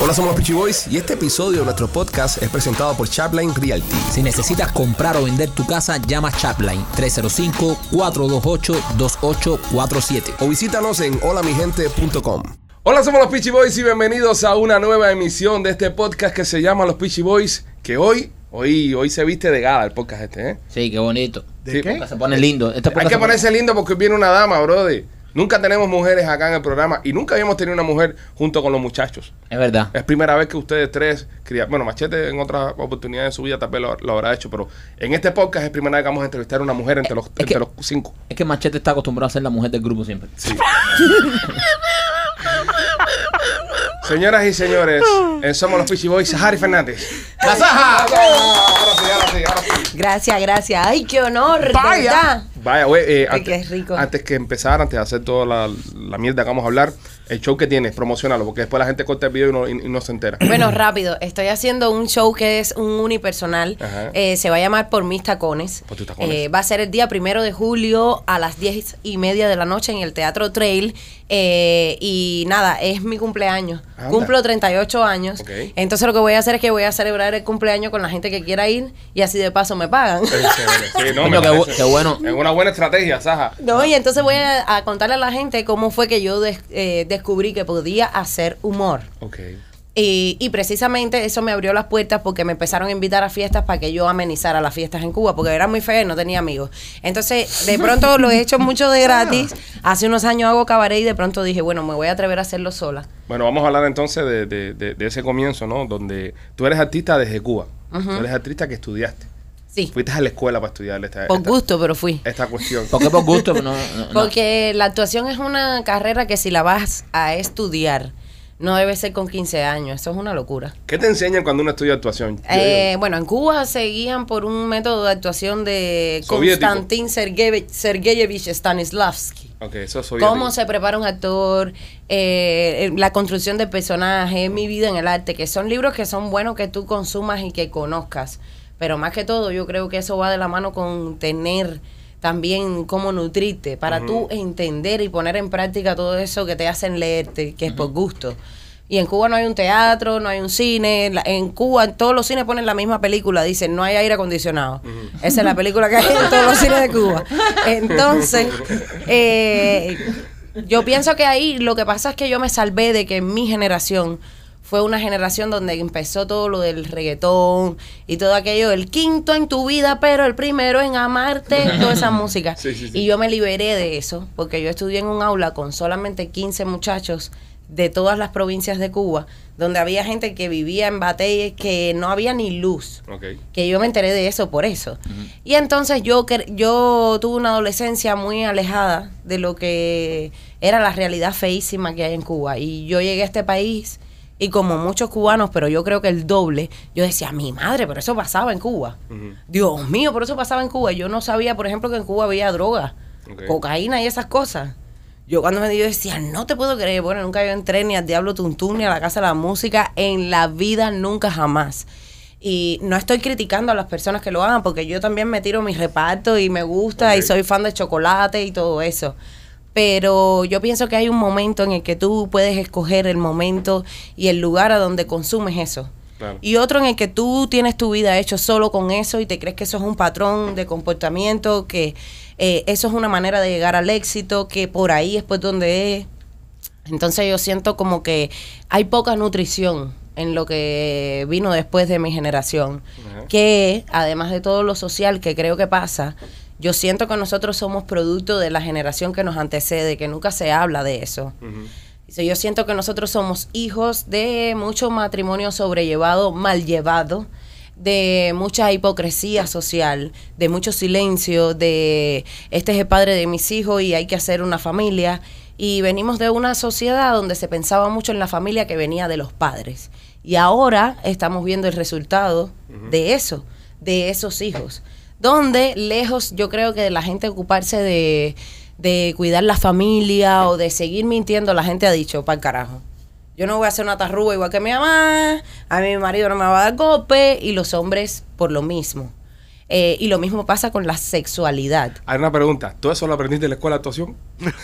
Hola, somos los Peachy Boys y este episodio de nuestro podcast es presentado por Chapline Realty. Si necesitas comprar o vender tu casa, llama Chapline 305-428-2847. O visítanos en holamigente.com. Hola, somos los Peachy Boys y bienvenidos a una nueva emisión de este podcast que se llama Los Peachy Boys, que hoy, hoy, hoy se viste de gala el podcast este, ¿eh? Sí, qué bonito. Sí, qué? Se pone lindo. Este Hay que se pone- ponerse lindo porque viene una dama, brother. Nunca tenemos mujeres acá en el programa y nunca habíamos tenido una mujer junto con los muchachos. Es verdad. Es primera vez que ustedes tres. Bueno, Machete en otras oportunidades en su vida tal vez lo, lo habrá hecho, pero en este podcast es primera vez que vamos a entrevistar a una mujer entre los, Es entre que- los cinco. Es que Machete está acostumbrado a ser la mujer del grupo siempre. Señoras y señores, en Somos los Peachy Boys, Harry Fernández. ¡La Saja! Ahora sí, ahora sí, ahora sí. Gracias, gracias. Ay, qué honor, de Vaya. Vaya, güey, eh, antes, qué rico. antes que empezar, antes de hacer toda la, la mierda que vamos a hablar, el show que tienes, promocionalo, porque después la gente corta el video y no, y- y no se entera. Bueno, rápido. Estoy haciendo un show que es un unipersonal. Eh, se va a llamar Por Mis Tacones. Por tus tacones. Eh, va a ser el día primero de julio a las diez y media de la noche en el Teatro Trail. Y nada, es mi cumpleaños. Anda. Cumplo 38 años. Entonces lo que voy a hacer es que voy a celebrar el cumpleaños con la gente que quiera ir y así de paso me pagan. Sí, sí, no, Coño, me qué bueno. Es una buena estrategia, Saja. No, y entonces voy a, a contarle a la gente cómo fue que yo des- eh, descubrí que podía hacer humor. Ok. Y, y precisamente eso me abrió las puertas porque me empezaron a invitar a fiestas para que yo amenizara las fiestas en Cuba, porque era muy feo y no tenía amigos. Entonces, de pronto lo he hecho mucho de gratis. Hace unos años hago cabaret y de pronto dije, bueno, me voy a atrever a hacerlo sola. Bueno, vamos a hablar entonces de, de- de- de ese comienzo, ¿no? Donde tú eres artista desde Cuba. Tú eres artista que estudiaste. Sí, Fuiste a la escuela para estudiar esta, por esta, gusto, pero fui. esta cuestión. ¿Por qué por gusto? No, no, no. Porque la actuación es una carrera que si la vas a estudiar, no debe ser con 15 años. Eso es una locura. ¿Qué te enseñan cuando uno estudia actuación? Eh, bueno, en Cuba se guían por un método de actuación de Soviético. Konstantin Sergeyevich, Sergeyevich Stanislavski. ok, eso yo. Cómo se prepara un actor, eh, la construcción del personaje, mi vida en el arte, que son libros que son buenos que tú consumas y que conozcas. Pero más que todo, yo creo que eso va de la mano con tener también cómo nutrirte, para tú entender y poner en práctica todo eso que te hacen leerte, que es por gusto. Y en Cuba no hay un teatro, no hay un cine. En Cuba todos los cines ponen la misma película, dicen no hay aire acondicionado. Esa es la película que hay en todos los cines de Cuba. Entonces, eh, yo pienso que ahí lo que pasa es que yo me salvé de que mi generación fue una generación donde empezó todo lo del reggaetón y todo aquello, el quinto en tu vida, pero el primero en amarte, toda esa música. Sí, sí, sí. Y yo me liberé de eso, porque yo estudié en un aula con solamente 15 muchachos de todas las provincias de Cuba, donde había gente que vivía en batalles que no había ni luz Ok. que yo me enteré de eso por eso. Y entonces yo yo tuve una adolescencia muy alejada de lo que era la realidad feísima que hay en Cuba y yo llegué a este país y como muchos cubanos, pero yo creo que el doble, yo decía, mi madre, pero eso pasaba en Cuba. Dios mío, pero eso pasaba en Cuba. Yo no sabía, por ejemplo, que en Cuba había droga, cocaína y esas cosas. Yo cuando me yo decía, no te puedo creer, bueno, nunca yo entré ni al Diablo Tuntún ni a la Casa de la Música, en la vida nunca jamás. Y no estoy criticando a las personas que lo hagan, porque yo también me tiro mi reparto y me gusta y soy fan de chocolate y todo eso. Pero yo pienso que hay un momento en el que tú puedes escoger el momento y el lugar a donde consumes eso. Claro. Y otro en el que tú tienes tu vida hecho solo con eso y te crees que eso es un patrón de comportamiento, que eh, eso es una manera de llegar al éxito, que por ahí es pues donde es. Entonces yo siento como que hay poca nutrición en lo que vino después de mi generación, que además de todo lo social que creo que pasa, yo siento que nosotros somos producto de la generación que nos antecede, que nunca se habla de eso. Yo siento que nosotros somos hijos de mucho matrimonio sobrellevado, mal llevado, de mucha hipocresía social, de mucho silencio, de este es el padre de mis hijos y hay que hacer una familia. Y venimos de una sociedad donde se pensaba mucho en la familia que venía de los padres. Y ahora estamos viendo el resultado de eso, de esos hijos. Donde lejos yo creo que la gente ocuparse de, de cuidar la familia o de seguir mintiendo, la gente ha dicho, para el carajo. Yo no voy a hacer una tarruga igual que mi mamá, a mi marido no me va a dar golpe y los hombres por lo mismo. Eh, y lo mismo pasa con la sexualidad. Hay una pregunta. ¿Todo eso lo aprendiste en la escuela de actuación?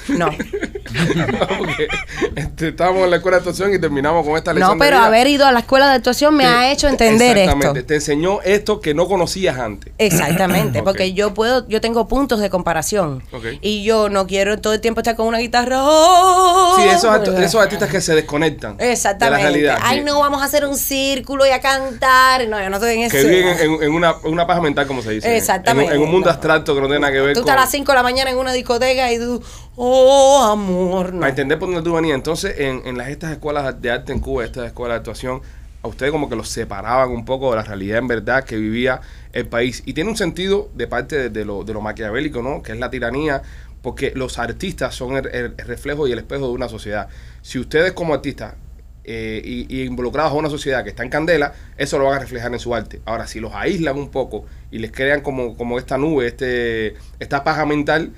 No, Porque este, estábamos en la escuela de actuación y terminamos con esta lección. no de pero vida. haber ido a la escuela de actuación me Te- ha hecho entender Exactamente. esto. Te enseñó esto que no conocías antes. Exactamente, porque yo puedo, yo tengo puntos de comparación y yo no quiero todo el tiempo estar con una guitarra. ¡Oh! Sí, esos, esos artistas que se desconectan Exactamente. de la realidad. Ay, sí. no, vamos a hacer un círculo y a cantar. No, yo no estoy en Que ese. viven en, en una, una paja mental, como se dice. Exactamente. En, un- en un mundo No. abstracto que no tiene nada que ver Tú con... estás a las 5 de la mañana en una discoteca y tú, oh, amor, no. Para entender por dónde tú venías. Entonces, en, en las, estas escuelas de arte en Cuba, estas escuelas de actuación, a ustedes como que los separaban un poco de la realidad en verdad que vivía el país. Y tiene un sentido de parte de, de lo, de lo maquiavélico, ¿no? Que es la tiranía, porque los artistas son el, el reflejo y el espejo de una sociedad. Si ustedes como artistas eh, y, y involucrados a una sociedad que está en candela, eso lo van a reflejar en su arte. Ahora, si los aíslan un poco y les crean como, como esta nube, este, esta paja mental,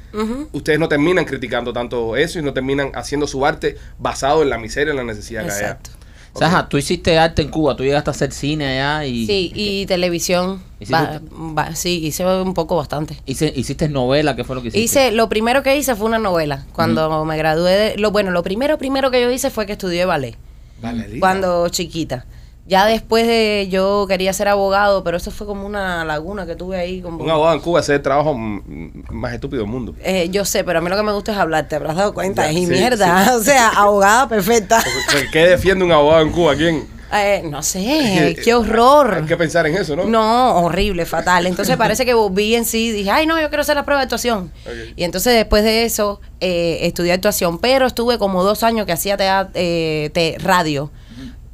ustedes no terminan criticando tanto eso y no terminan haciendo su arte basado en la miseria, en la necesidad que Exacto. haya. O sea, ajá, tú hiciste arte en Cuba, tú llegaste a hacer cine allá y... Sí, y televisión. ¿Hiciste- va- va- sí, hice un poco bastante. Hice- hiciste novela, ¿qué fue lo que hiciste? Hice, lo primero que hice fue una novela. Cuando me gradué de, lo bueno, lo primero primero que yo hice fue que estudié ballet. Vale, Cuando chiquita. Ya después de yo quería ser abogado, pero eso fue como una laguna que tuve ahí como Un abogado en Cuba hace el trabajo más estúpido del mundo. Eh, yo sé, pero a mí lo que me gusta es hablar, ¿te habrás dado cuenta? Ya, y sí, mierda, o sea, abogada perfecta. ¿Qué defiende un abogado en Cuba? ¿Quién? Eh, no sé, qué horror. Hay que pensar en eso, ¿no? No, horrible, fatal. Entonces parece que volví en sí y dije, ay, no, yo quiero hacer la prueba de actuación. Y entonces después de eso eh, estudié actuación, pero estuve como dos años que hacía tea- eh, te- radio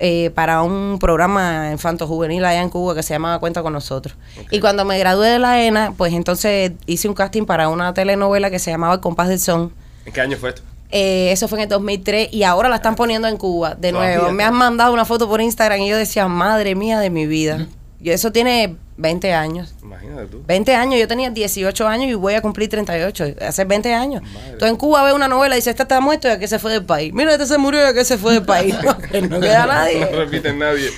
eh, para un programa infanto juvenil allá en Cuba que se llamaba Cuenta con nosotros. Y cuando me gradué de la ENA, pues entonces hice un casting para una telenovela que se llamaba El Compás del Son. ¿En qué año fue esto? Eh, eso fue en el 2003 y ahora la están poniendo en Cuba de nuevo. Me han mandado una foto por Instagram y yo decía, madre mía de mi vida. Y eso tiene 20 años. Imagínate tú. 20 años, yo tenía 18 años y voy a cumplir 38, hace 20 años. Madre. Tú en Cuba ves una novela y dices, este está muerto y que se fue del país. Mira, este se murió y que se fue del país. no queda No nadie. repiten nadie.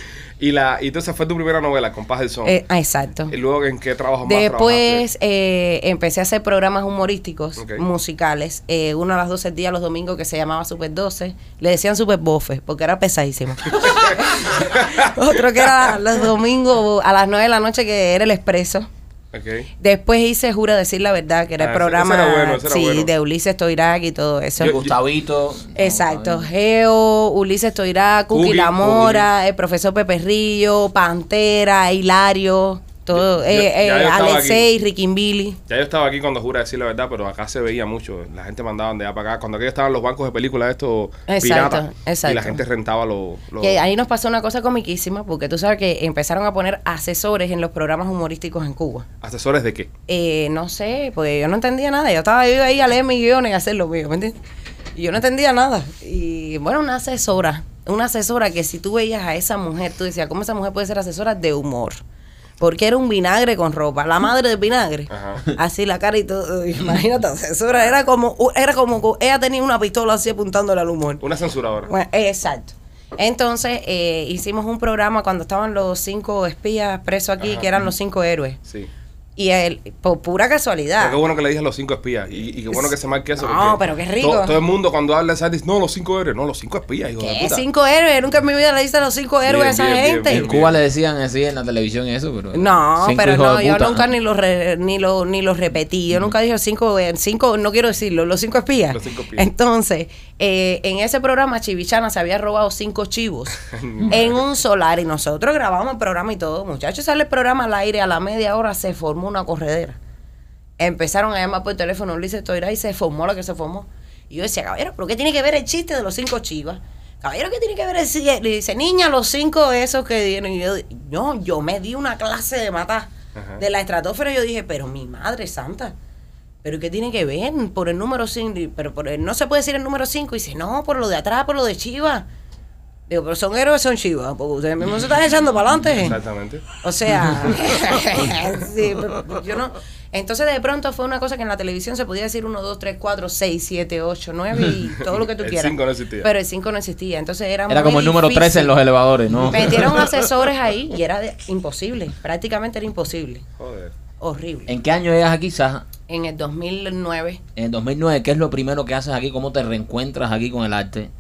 Y la y entonces fue tu primera novela, Compás del Son. Eh, ah, exacto. y luego, ¿en qué trabajo más Después eh, empecé a hacer programas humorísticos, musicales. Eh, uno a las 12 del día, los domingos, que se llamaba Super 12. Le decían Super Bofe, porque era pesadísimo. Otro que era los domingos a las 9 de la noche, que era El Expreso. Después hice Jura Decir la Verdad, que era Ah, el ese- programa ese era bueno, ese era sí, bueno. de Ulises Toirac y todo eso. Yo- Gustavito. Exacto, Geo, Ulises Toirac, Cookie Cookie, La Mora, el profesor Pepe Rillo, Pantera, Hilario, todo, Yo- eh, yo- eh, ya yo estaba Alexei, Riquimbili. Ya yo estaba aquí cuando jura decir la verdad, pero acá se veía mucho. La gente mandaba de allá para acá. Cuando aquellos estaban los bancos de películas estos Exacto, piratas. Y exacto. la gente rentaba los... ahí nos pasó una cosa comiquísima, porque tú sabes que empezaron a poner asesores en los programas humorísticos en Cuba. ¿Asesores de qué? Eh, no sé, pues yo no entendía nada. Yo estaba yo ahí a leer mis guiones y hacer lo mío, ¿me entiendes? Y yo no entendía nada. Y bueno, una asesora, una asesora que si tú veías a esa mujer, tú decías, ¿cómo esa mujer puede ser asesora de humor? Porque era un vinagre con ropa, la madre del vinagre. Ajá. Así la cara y todo. Imagínate, asesora, era como, era como, ella tenía una pistola así apuntándole al humor. Una censuradora. Bueno, exacto. Entonces eh, hicimos un programa cuando estaban los cinco espías presos aquí, Ajá. que eran los cinco héroes. Sí. Y él, por pura casualidad. Pero qué bueno que le dije los cinco espías. Y, y qué bueno que se marque eso. No, pero qué rico. Todo, todo el mundo cuando habla de esa dice, no, los cinco héroes. No, los cinco espías, hijo de puta. Cinco héroes. Nunca en mi vida le hice los cinco héroes Bien, a esa bien, gente. bien, En Cuba le decían así en la televisión eso, pero... No, pero no, yo puta, nunca ¿no? ni los re- ni lo ni los repetí. Yo nunca dije cinco, eh, cinco, no quiero decirlo, los cinco espías. Los cinco espías. Entonces, eh, en ese programa Chivichana se había robado cinco chivos en un solar y nosotros grabamos el programa y todo. Muchachos, sale el programa al aire a la media hora se formó una corredera. Empezaron a llamar por teléfono Ulises Toira y se formó lo que se formó. Y yo decía, caballero, ¿pero qué tiene que ver el chiste de los cinco chivas? Caballero, ¿qué tiene que ver el chiste? Le dice, niña, los cinco esos que dieron. Y yo, no, yo me di una clase de matar Ajá. de la estratosfera. Yo dije, pero mi madre santa. ¿Pero qué tiene que ver? Por el número 5. Pero por el- no se puede decir el número 5. Y dice, no, por lo de atrás, por lo de Chivas. Digo, pero son héroes, son Chivas. Porque ustedes mismos se están echando para adelante. Exactamente. O sea, sí, pero yo no. Entonces de pronto fue una cosa que en la televisión se podía decir 1, 2, 3, 4, 6, 7, 8, 9 y todo lo que tú El quieras. cinco no existía. Pero el 5 no existía. Entonces era Era muy como el número difícil. 13 en los elevadores, ¿no? Metieron asesores ahí y era de- imposible. Prácticamente era imposible. Joder. horrible. ¿En qué año llegas aquí, Saja? En el 2009, En el 2009, ¿qué es lo primero que haces aquí? ¿Cómo te reencuentras aquí con el arte?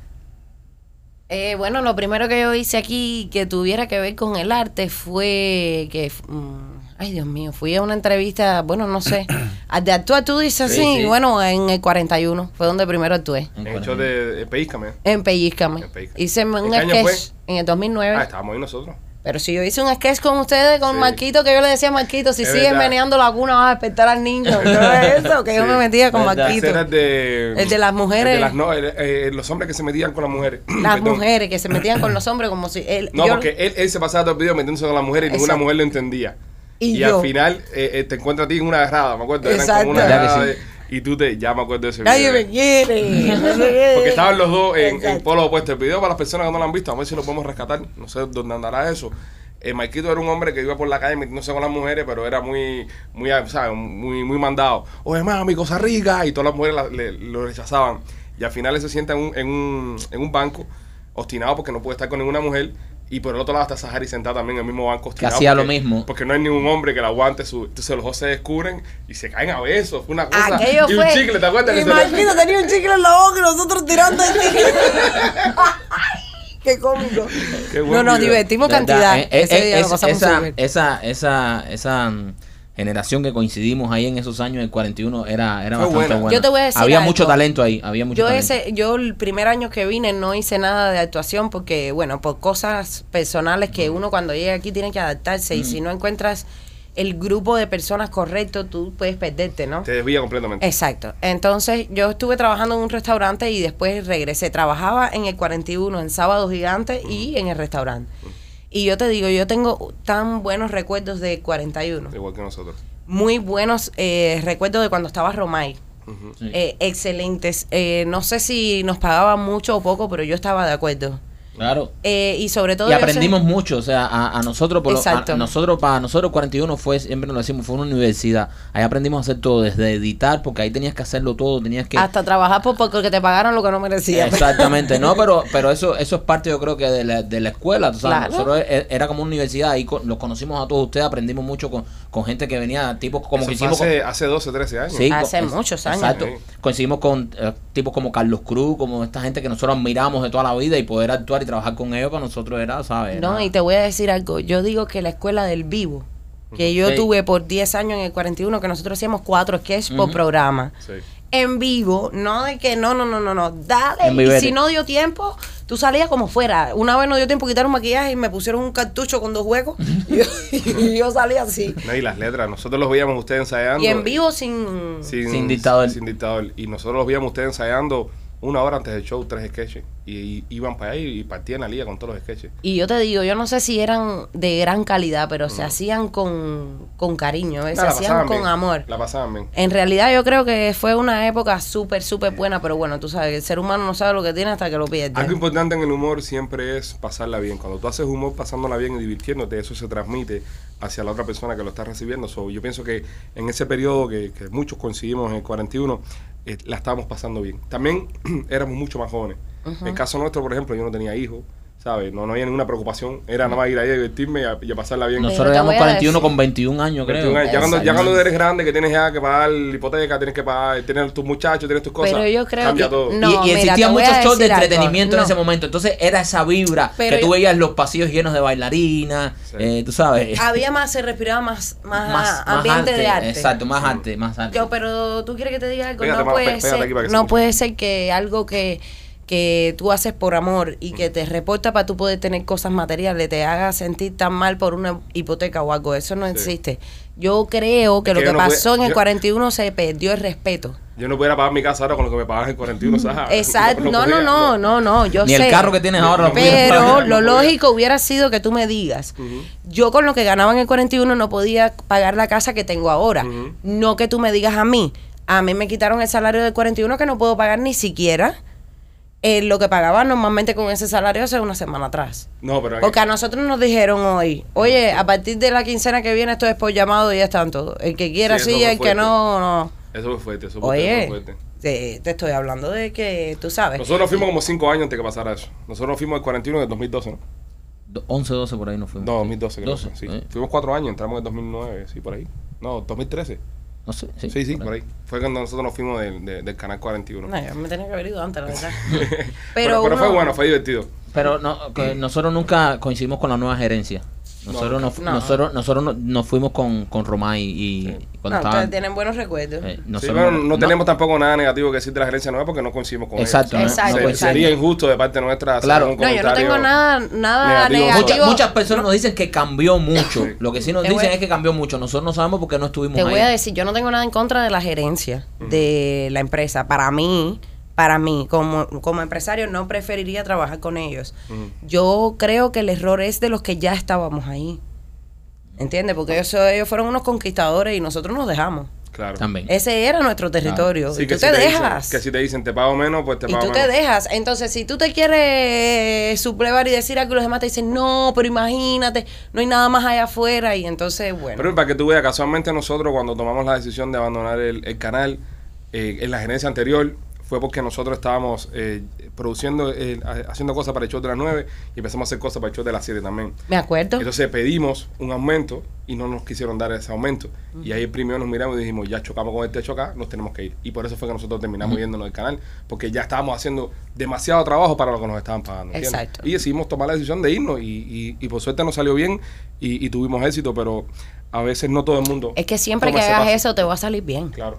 eh, bueno, lo primero que yo hice aquí que tuviera que ver con el arte fue que, mm, ay Dios mío, fui a una entrevista, bueno, no sé, a- de actuar tú dices Sí, así, sí. bueno, en el 41, fue donde primero actué. En hecho de, de Peíscame. En Pellizcame. En Pellizcame. Hice ¿En un sketch fue? en el 2009. Ah, estábamos ahí nosotros. Pero si yo hice un sketch con ustedes, con Sí. Marquito, que yo le decía a Marquito, si Es sigues verdad. meneando la cuna vas a despertar al niño. ¿No es eso? Que yo me metía con Verdad. Marquito. Ese era el de... El de las mujeres. el de las no, el- eh, los hombres que se metían con las mujeres. Las Perdón. mujeres que se metían con los hombres como si él... No, yo- porque él, él se pasaba todo el video metiéndose con las mujeres y ninguna mujer lo entendía. Y Y, yo. al final eh, eh, te encuentras a ti en una agarrada, me acuerdo. Eran Exacto. como una Y tú te... Ya me acuerdo de ese Nadie video. me quiere. Porque estaban los dos en, en Exacto. polo opuesto. El video para las personas que no lo han visto, a ver si lo podemos rescatar. No sé dónde andará eso. Eh, Marquito era un hombre que iba por la calle metiéndose con las mujeres, pero era muy, muy, ¿sabes? Muy, muy mandado. Oye, mami, cosa rica. Y todas las mujeres la- le- lo rechazaban. Y al final él se sienta en un, en un, en un banco, obstinado porque no puede estar con ninguna mujer. Y por el otro lado está Sahari sentado también en el mismo banco. obstinado hacía lo mismo. Porque no hay ningún hombre que la aguante. Su, entonces los dos se descubren y se caen a besos. Fue una cosa. Aquello y fue. un chicle, ¿te acuerdas? Que Marquito tenía un chicle en la boca y nosotros tirando el chicle. Qué cómico. Qué no, nos divertimos cantidad. Eh, eh, Ese día eh, lo pasamos esa, esa, esa, esa generación que coincidimos ahí en esos años del 41 era, era Fue bastante buena. buena. Yo te voy a decir Había algo. mucho talento ahí, había mucho Yo talento. ese, yo el primer año que vine no hice nada de actuación porque, bueno, por cosas personales que uno cuando llega aquí tiene que adaptarse y si no encuentras el grupo de personas correcto, tú puedes perderte, ¿no? Te desvía completamente. Exacto. Entonces yo estuve trabajando en un restaurante y después regresé. Trabajaba en el 41, en Sábado Gigante y en el restaurante. Y yo te digo, yo tengo tan buenos recuerdos de 41. Igual que nosotros. Muy buenos eh, recuerdos de cuando estaba Romay. Sí. Eh, excelentes. Eh, no sé si nos pagaban mucho o poco, pero yo estaba de acuerdo. Claro. Eh, y sobre todo... Y aprendimos mucho, o sea, a, a nosotros, por lo- a- nosotros, para nosotros 41 fue, siempre nos lo decimos, fue una universidad. Ahí aprendimos a hacer todo, desde editar, porque ahí tenías que hacerlo todo, tenías que... Hasta trabajar por, porque te pagaron lo que no merecías. Exactamente, no, pero pero eso eso es parte yo creo que de la, de la escuela, tú sabes, Claro. nosotros e- era como una universidad, ahí con- los conocimos a todos ustedes, aprendimos mucho con, con gente que venía, tipos como Eso que hicimos con- hace, hace 12, 13 años. Sí, Hace con- muchos años. Exacto. Sí. Coincidimos con eh, tipos como Carlos Cruz, como esta gente que nosotros admiramos de toda la vida y poder actuar y trabajar con ellos para nosotros era, ¿sabes? No, y te voy a decir algo. Yo digo que la escuela del vivo, que yo Sí. tuve por 10 años en el 41, que nosotros hacíamos cuatro sketches por programa. Sí. En vivo, no de que no, no, no, no, no, dale. Y si no dio tiempo, tú salías como fuera. Una vez no dio tiempo quitar un maquillaje y me pusieron un cartucho con dos huecos y, yo, y yo salí así. No, y las letras, nosotros los veíamos ustedes ensayando. Y en vivo sin... sin, Sin dictador. Sin dictador. Y nosotros los veíamos ustedes ensayando una hora antes del show, tres sketches. Y, y iban para allá y, partían la liga con todos los sketches. Y yo te digo, yo no sé si eran de gran calidad, pero se hacían con, con cariño, ¿eh? se No, hacían con bien, amor. La pasaban bien. En realidad yo creo que fue una época súper, súper buena, pero bueno, tú sabes, el ser humano no sabe lo que tiene hasta que lo pierde. Algo importante en el humor siempre es pasarla bien. Cuando tú haces humor pasándola bien y divirtiéndote, eso se transmite hacia la otra persona que lo está recibiendo. So, yo pienso que en ese periodo que, que muchos coincidimos en el 41, eh, la estábamos pasando bien. También éramos mucho más jóvenes. En el caso nuestro, por ejemplo, yo no tenía hijos, ¿sabes? No, no había ninguna preocupación. Era nada más ir ahí a divertirme y a, y a pasarla bien. Nosotros a 41 decir- con 21 años, creo. 21 años. Ya cuando, ya cuando eres grande, que tienes ya que pagar la hipoteca, tienes que pagar, tienes tus muchachos, tienes tus cosas. Pero yo creo cambia que- todo. no, y, y existían muchos shows de entretenimiento en ese momento. Entonces era esa vibra Pero que tú veías los pasillos llenos de bailarinas, Sí. eh, tú sabes. Había más, se respiraba más, más, más, más ambiente de arte. Exacto, más arte, más arte. Yo, pero tú quieres que te diga algo, Pégate no más, puede pégate ser, se no puede ser que algo que, que tú haces por amor y que te reporta para tú poder tener cosas materiales te haga sentir tan mal por una hipoteca o algo, eso no Sí. existe. Yo creo que Es lo que que yo no pasó en el yo- 41 se perdió el respeto. Yo no pudiera pagar mi casa ahora con lo que me pagas en 41, ¿sabes? Exacto, no, no, podía, no, no, no, yo Ni sé. el carro que tienes ahora lo Pero pagar. lo lógico hubiera sido que tú me digas, yo con lo que ganaba en el 41 no podía pagar la casa que tengo ahora. No que tú me digas a mí. A mí me quitaron el salario del 41 que no puedo pagar ni siquiera eh, lo que pagaba normalmente con ese salario hace una semana atrás. No, pero Porque a nosotros nos dijeron hoy, oye, a partir de la quincena que viene esto es por llamado y ya están todos. El que quiera Sí, el que no, no. eso fue fuerte, eso fue Oye, fuerte. te, te estoy hablando de que tú sabes. Nosotros nos fuimos como 5 años antes que pasara eso. Nosotros nos fuimos el 41 en el 2012, ¿no? Do- 11, 12 por ahí nos fuimos. No, 2012 creo. 12, sí. eh. Fuimos 4 años, entramos en el 2009, sí, por ahí. No, 2013. No sé. Sí, Sí, sí, por ahí. Fue cuando nosotros nos fuimos del, de- del canal 41. No, yo me tenía que haber ido antes, la verdad. pero pero pero fue bueno, fue divertido. Pero no, que nosotros nunca coincidimos con la nueva gerencia. Nosotros, nos, No. nosotros, nosotros nos, nos fuimos con, con Romay y, y Sí. cuando No, estaban- ustedes tienen buenos recuerdos. eh, Sí, nosotros pero no, tenemos tampoco nada negativo que decir de la gerencia nueva porque no coincidimos con Exacto, ellos. no- Exacto, coincidimos. sería injusto de parte nuestra hacer Claro. un no, yo no tengo nada, nada negativo. negativo. Muchas, muchas personas nos dicen que cambió mucho. Sí. Lo que sí nos Te dicen a- es que cambió mucho. Nosotros no sabemos porque no estuvimos Te ahí. voy a decir, yo no tengo nada en contra de la gerencia de la empresa. Para mí, para mí, como, como empresario, no preferiría trabajar con ellos. Yo creo que el error es de los que ya estábamos ahí. ¿Entiendes? Porque ellos, ellos fueron unos conquistadores y nosotros nos dejamos. Claro. También. Ese era nuestro territorio. Sí, y que tú si te, dicen- dejas. que si te dicen te pago menos, pues te y pago tú te menos. dejas. Entonces, si tú te quieres sublevar y decir algo, los demás te dicen, no, pero imagínate, no hay nada más allá afuera. Y entonces, bueno. Pero para que tú veas, casualmente nosotros cuando tomamos la decisión de abandonar el, el canal, eh, en la gerencia anterior, fue porque nosotros estábamos eh, produciendo, eh, ha- haciendo cosas para el show de las 9 y empezamos a hacer cosas para el show de las 7 también. me acuerdo. Entonces pedimos un aumento y no nos quisieron dar ese aumento. Y ahí primero nos miramos y dijimos, ya chocamos con el techo acá, nos tenemos que ir. Y por eso fue que nosotros terminamos yéndonos del canal, porque ya estábamos haciendo demasiado trabajo para lo que nos estaban pagando. ¿entiendes? Exacto. Y decidimos tomar la decisión de irnos y, y- y por suerte nos salió bien y, y tuvimos éxito, pero a veces no todo el mundo. es que siempre que hagas paso. eso te va a salir bien. Claro.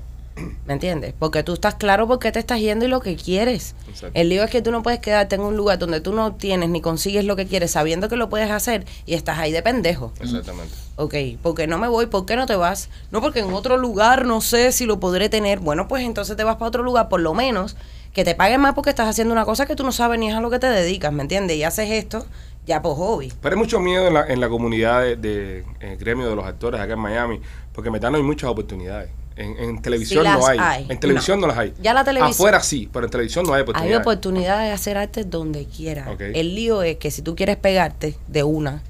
¿Me entiendes? Porque tú estás claro por qué te estás yendo y lo que quieres. Exacto. El lío es que tú no puedes quedarte en un lugar donde tú no tienes ni consigues lo que quieres sabiendo que lo puedes hacer y estás ahí de pendejo. Exactamente. Ok, porque no me voy, ¿por qué no te vas? No, porque en otro lugar no sé si lo podré tener. Bueno, pues entonces te vas para otro lugar, por lo menos que te paguen más porque estás haciendo una cosa que tú no sabes ni es a lo que te dedicas, ¿me entiendes? Y haces esto ya por hobby. Pero hay mucho miedo en la, en la comunidad de, de- en el gremio de los actores acá en Miami, porque en verdad no hay muchas oportunidades. En, en televisión Sí no hay. hay. En televisión no. No. las hay. Ya la televisión- Afuera sí, pero en televisión no hay Hay oportunidades. oportunidad de hacer arte donde quieras. Ok. El lío es que si tú quieres pegarte de una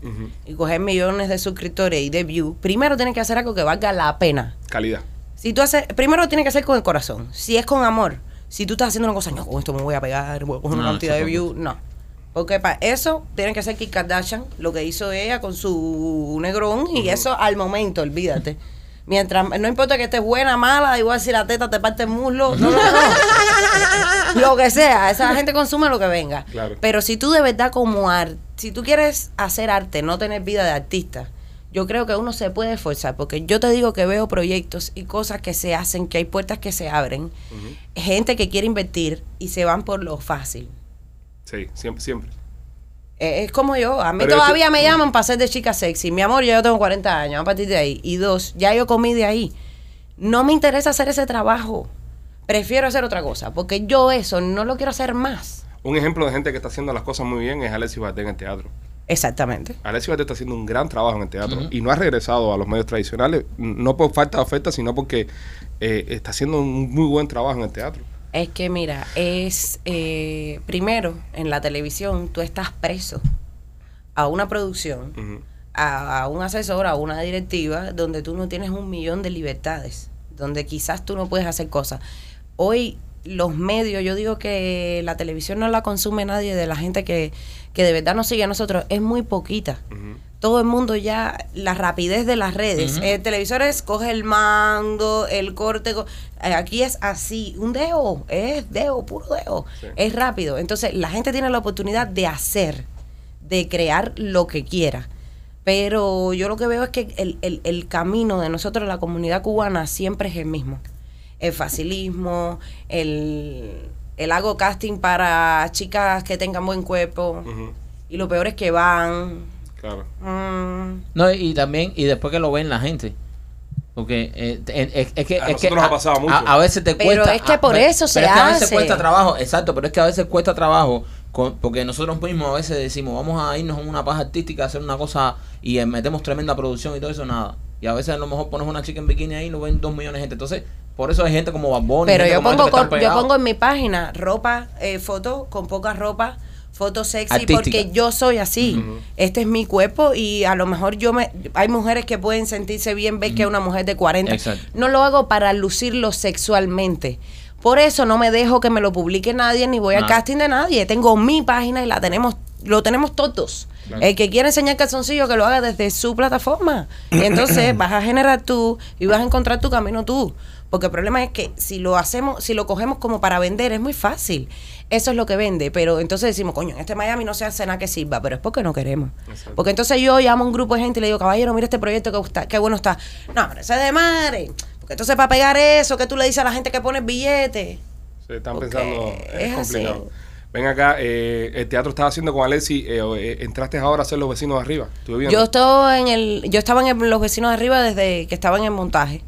y coger millones de suscriptores y de views, primero tienes que hacer algo que valga la pena. Calidad. Si tú haces, primero tiene que ser con el corazón. Si es con amor, si tú estás haciendo una cosa, no, con esto me voy a pegar, voy a coger una cantidad de views, no. Porque para eso tiene que ser Kim Kardashian, lo que hizo ella con su negrón, y eso al momento, olvídate. Mientras, no importa que estés buena, mala, igual si la teta te parte el muslo, no, no, no. lo que sea, esa gente consume lo que venga. Claro. Pero si tú de verdad como arte, si tú quieres hacer arte, no tener vida de artista, yo creo que uno se puede esforzar, porque yo te digo que veo proyectos y cosas que se hacen, que hay puertas que se abren, gente que quiere invertir y se van por lo fácil. Sí, siempre, siempre. Eh, Es como yo, a mí Pero es todavía que- me llaman para ser de chica sexy. Mi amor, ya yo tengo 40 años, a partir de ahí. Y dos, ya yo comí de ahí. No me interesa hacer ese trabajo. Prefiero hacer otra cosa, porque yo eso no lo quiero hacer más. Un ejemplo de gente que está haciendo las cosas muy bien es Alexis Valdés en el teatro. Exactamente. Alexis Valdés está haciendo un gran trabajo en el teatro y no ha regresado a los medios tradicionales, no por falta de oferta, sino porque eh, está haciendo un muy buen trabajo en el teatro. Es que mira, es eh, primero en la televisión tú estás preso a una producción, a, a un asesor, a una directiva, donde tú no tienes un millón de libertades, donde quizás tú no puedes hacer cosas. Hoy los medios, yo digo que la televisión no la consume nadie de la gente que, que de verdad nos sigue a nosotros, es muy poquita. Todo el mundo ya, la rapidez de las redes. Ujú. El televisor es, coge el mando, el corte. co- eh, Aquí es así, un dedo, es dedo, puro dedo. Sí. Es rápido. Entonces, la gente tiene la oportunidad de hacer, de crear lo que quiera. Pero yo lo que veo es que el, el- el camino de nosotros, la comunidad cubana, siempre es el mismo. El facilismo, el, el hago casting para chicas que tengan buen cuerpo. Y lo peor es que van. Claro. mm, No, y también, y después que lo ven la gente. Porque eh, es, es que. A es que nosotros nos ha pasado mucho. A, a veces te Pero cuesta. es que a- por pero- eso se pero es que a veces hace. cuesta trabajo, exacto, pero es que a veces cuesta trabajo. con- porque nosotros mismos a veces decimos, vamos a irnos en una paja artística, a hacer una cosa y eh, metemos tremenda producción y todo eso, nada. Y a veces a lo mejor pones una chica en bikini ahí y lo ven dos millones de gente. Entonces, por eso hay gente como Bamboni. Pero yo pongo, yo pongo en mi página ropa, eh, foto con poca ropa, fotos sexy, Artística. porque yo soy así. Este es mi cuerpo y a lo mejor yo me... Hay mujeres que pueden sentirse bien ver que es una mujer de 40. Exacto. No lo hago para lucirlo sexualmente. Por eso no me dejo que me lo publique nadie ni voy al casting de nadie. Tengo mi página y la tenemos, lo tenemos todos. Claro. El que quiere enseñar calzoncillo, que lo haga desde su plataforma. Y entonces vas a generar tú y vas a encontrar tu camino tú. Porque el problema es que si lo hacemos, si lo cogemos como para vender, es muy fácil. Eso es lo que vende. Pero entonces decimos, coño, en este Miami no se hace nada que sirva, pero es porque no queremos. Exacto. Porque entonces yo llamo a un grupo de gente y le digo, caballero, mira este proyecto que está, qué bueno está. No, pero ese es de madre. Porque entonces para pegar eso, que tú le dices a la gente que pone billete. Se están Porque pensando, es, es así. complicado. Ven acá, eh, el teatro estaba haciendo con Alexi, eh, eh, entraste ahora a ser los vecinos de arriba. Yo estaba en el, yo estaba en los vecinos de arriba desde que estaban en montaje.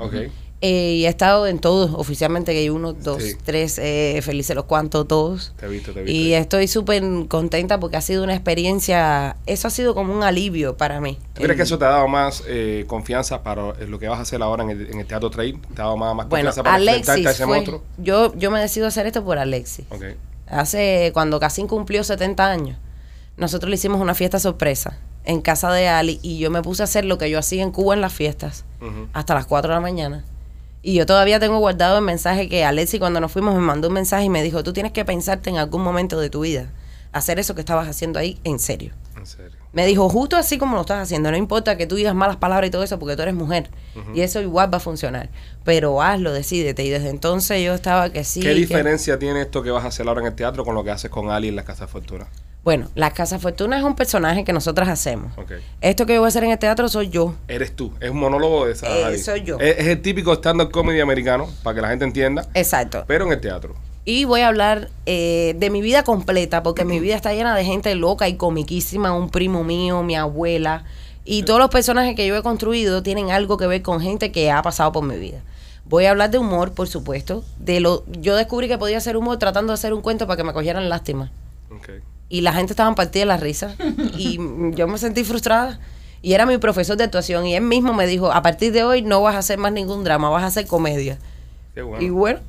Eh, y he estado en todos, oficialmente, que hay uno, dos, Sí. tres, eh, felices los cuantos, todos. Te he visto, te he visto. Y estoy súper contenta porque ha sido una experiencia, eso ha sido como un alivio para mí. ¿Tú crees que eso te ha dado más eh, confianza para lo que vas a hacer ahora en el, en el Teatro Trail? ¿Te ha dado más, más Bueno, confianza para a Alexis ese fue, monstruo? yo, yo me decido hacer esto por Alexis. Ok. Hace, cuando Casín cumplió 70 años, nosotros le hicimos una fiesta sorpresa en casa de Ali y yo me puse a hacer lo que yo hacía en Cuba en las fiestas, hasta las 4 de la mañana. Y yo todavía tengo guardado el mensaje que Alexi cuando nos fuimos me mandó un mensaje y me dijo, tú tienes que pensarte en algún momento de tu vida, hacer eso que estabas haciendo ahí en serio. En serio. Me dijo, justo así como lo estás haciendo, no importa que tú digas malas palabras y todo eso porque tú eres mujer. Y eso igual va a funcionar. Pero hazlo, decídete. Y desde entonces yo estaba que sí. ¿Qué que- diferencia tiene esto que vas a hacer ahora en el teatro con lo que haces con Ali en la Casa de Fortuna? Bueno, la Casa Fortuna es un personaje que nosotras hacemos. Esto que yo voy a hacer en el teatro soy yo. Eres tú. Es un monólogo de esa Eh, soy yo. Es, es el típico stand-up comedy americano, para que la gente entienda, Exacto. pero en el teatro. Y voy a hablar eh, de mi vida completa, porque mi vida está llena de gente loca y comiquísima, un primo mío, mi abuela. Y todos los personajes que yo he construido tienen algo que ver con gente que ha pasado por mi vida. Voy a hablar de humor, por supuesto. De lo, yo descubrí que podía hacer humor tratando de hacer un cuento para que me cogieran lástima. Ok. Y la gente estaba partida de la risa y yo me sentí frustrada y era mi profesor de actuación y él mismo me dijo a partir de hoy no vas a hacer más ningún drama vas a hacer comedia Qué bueno. y bueno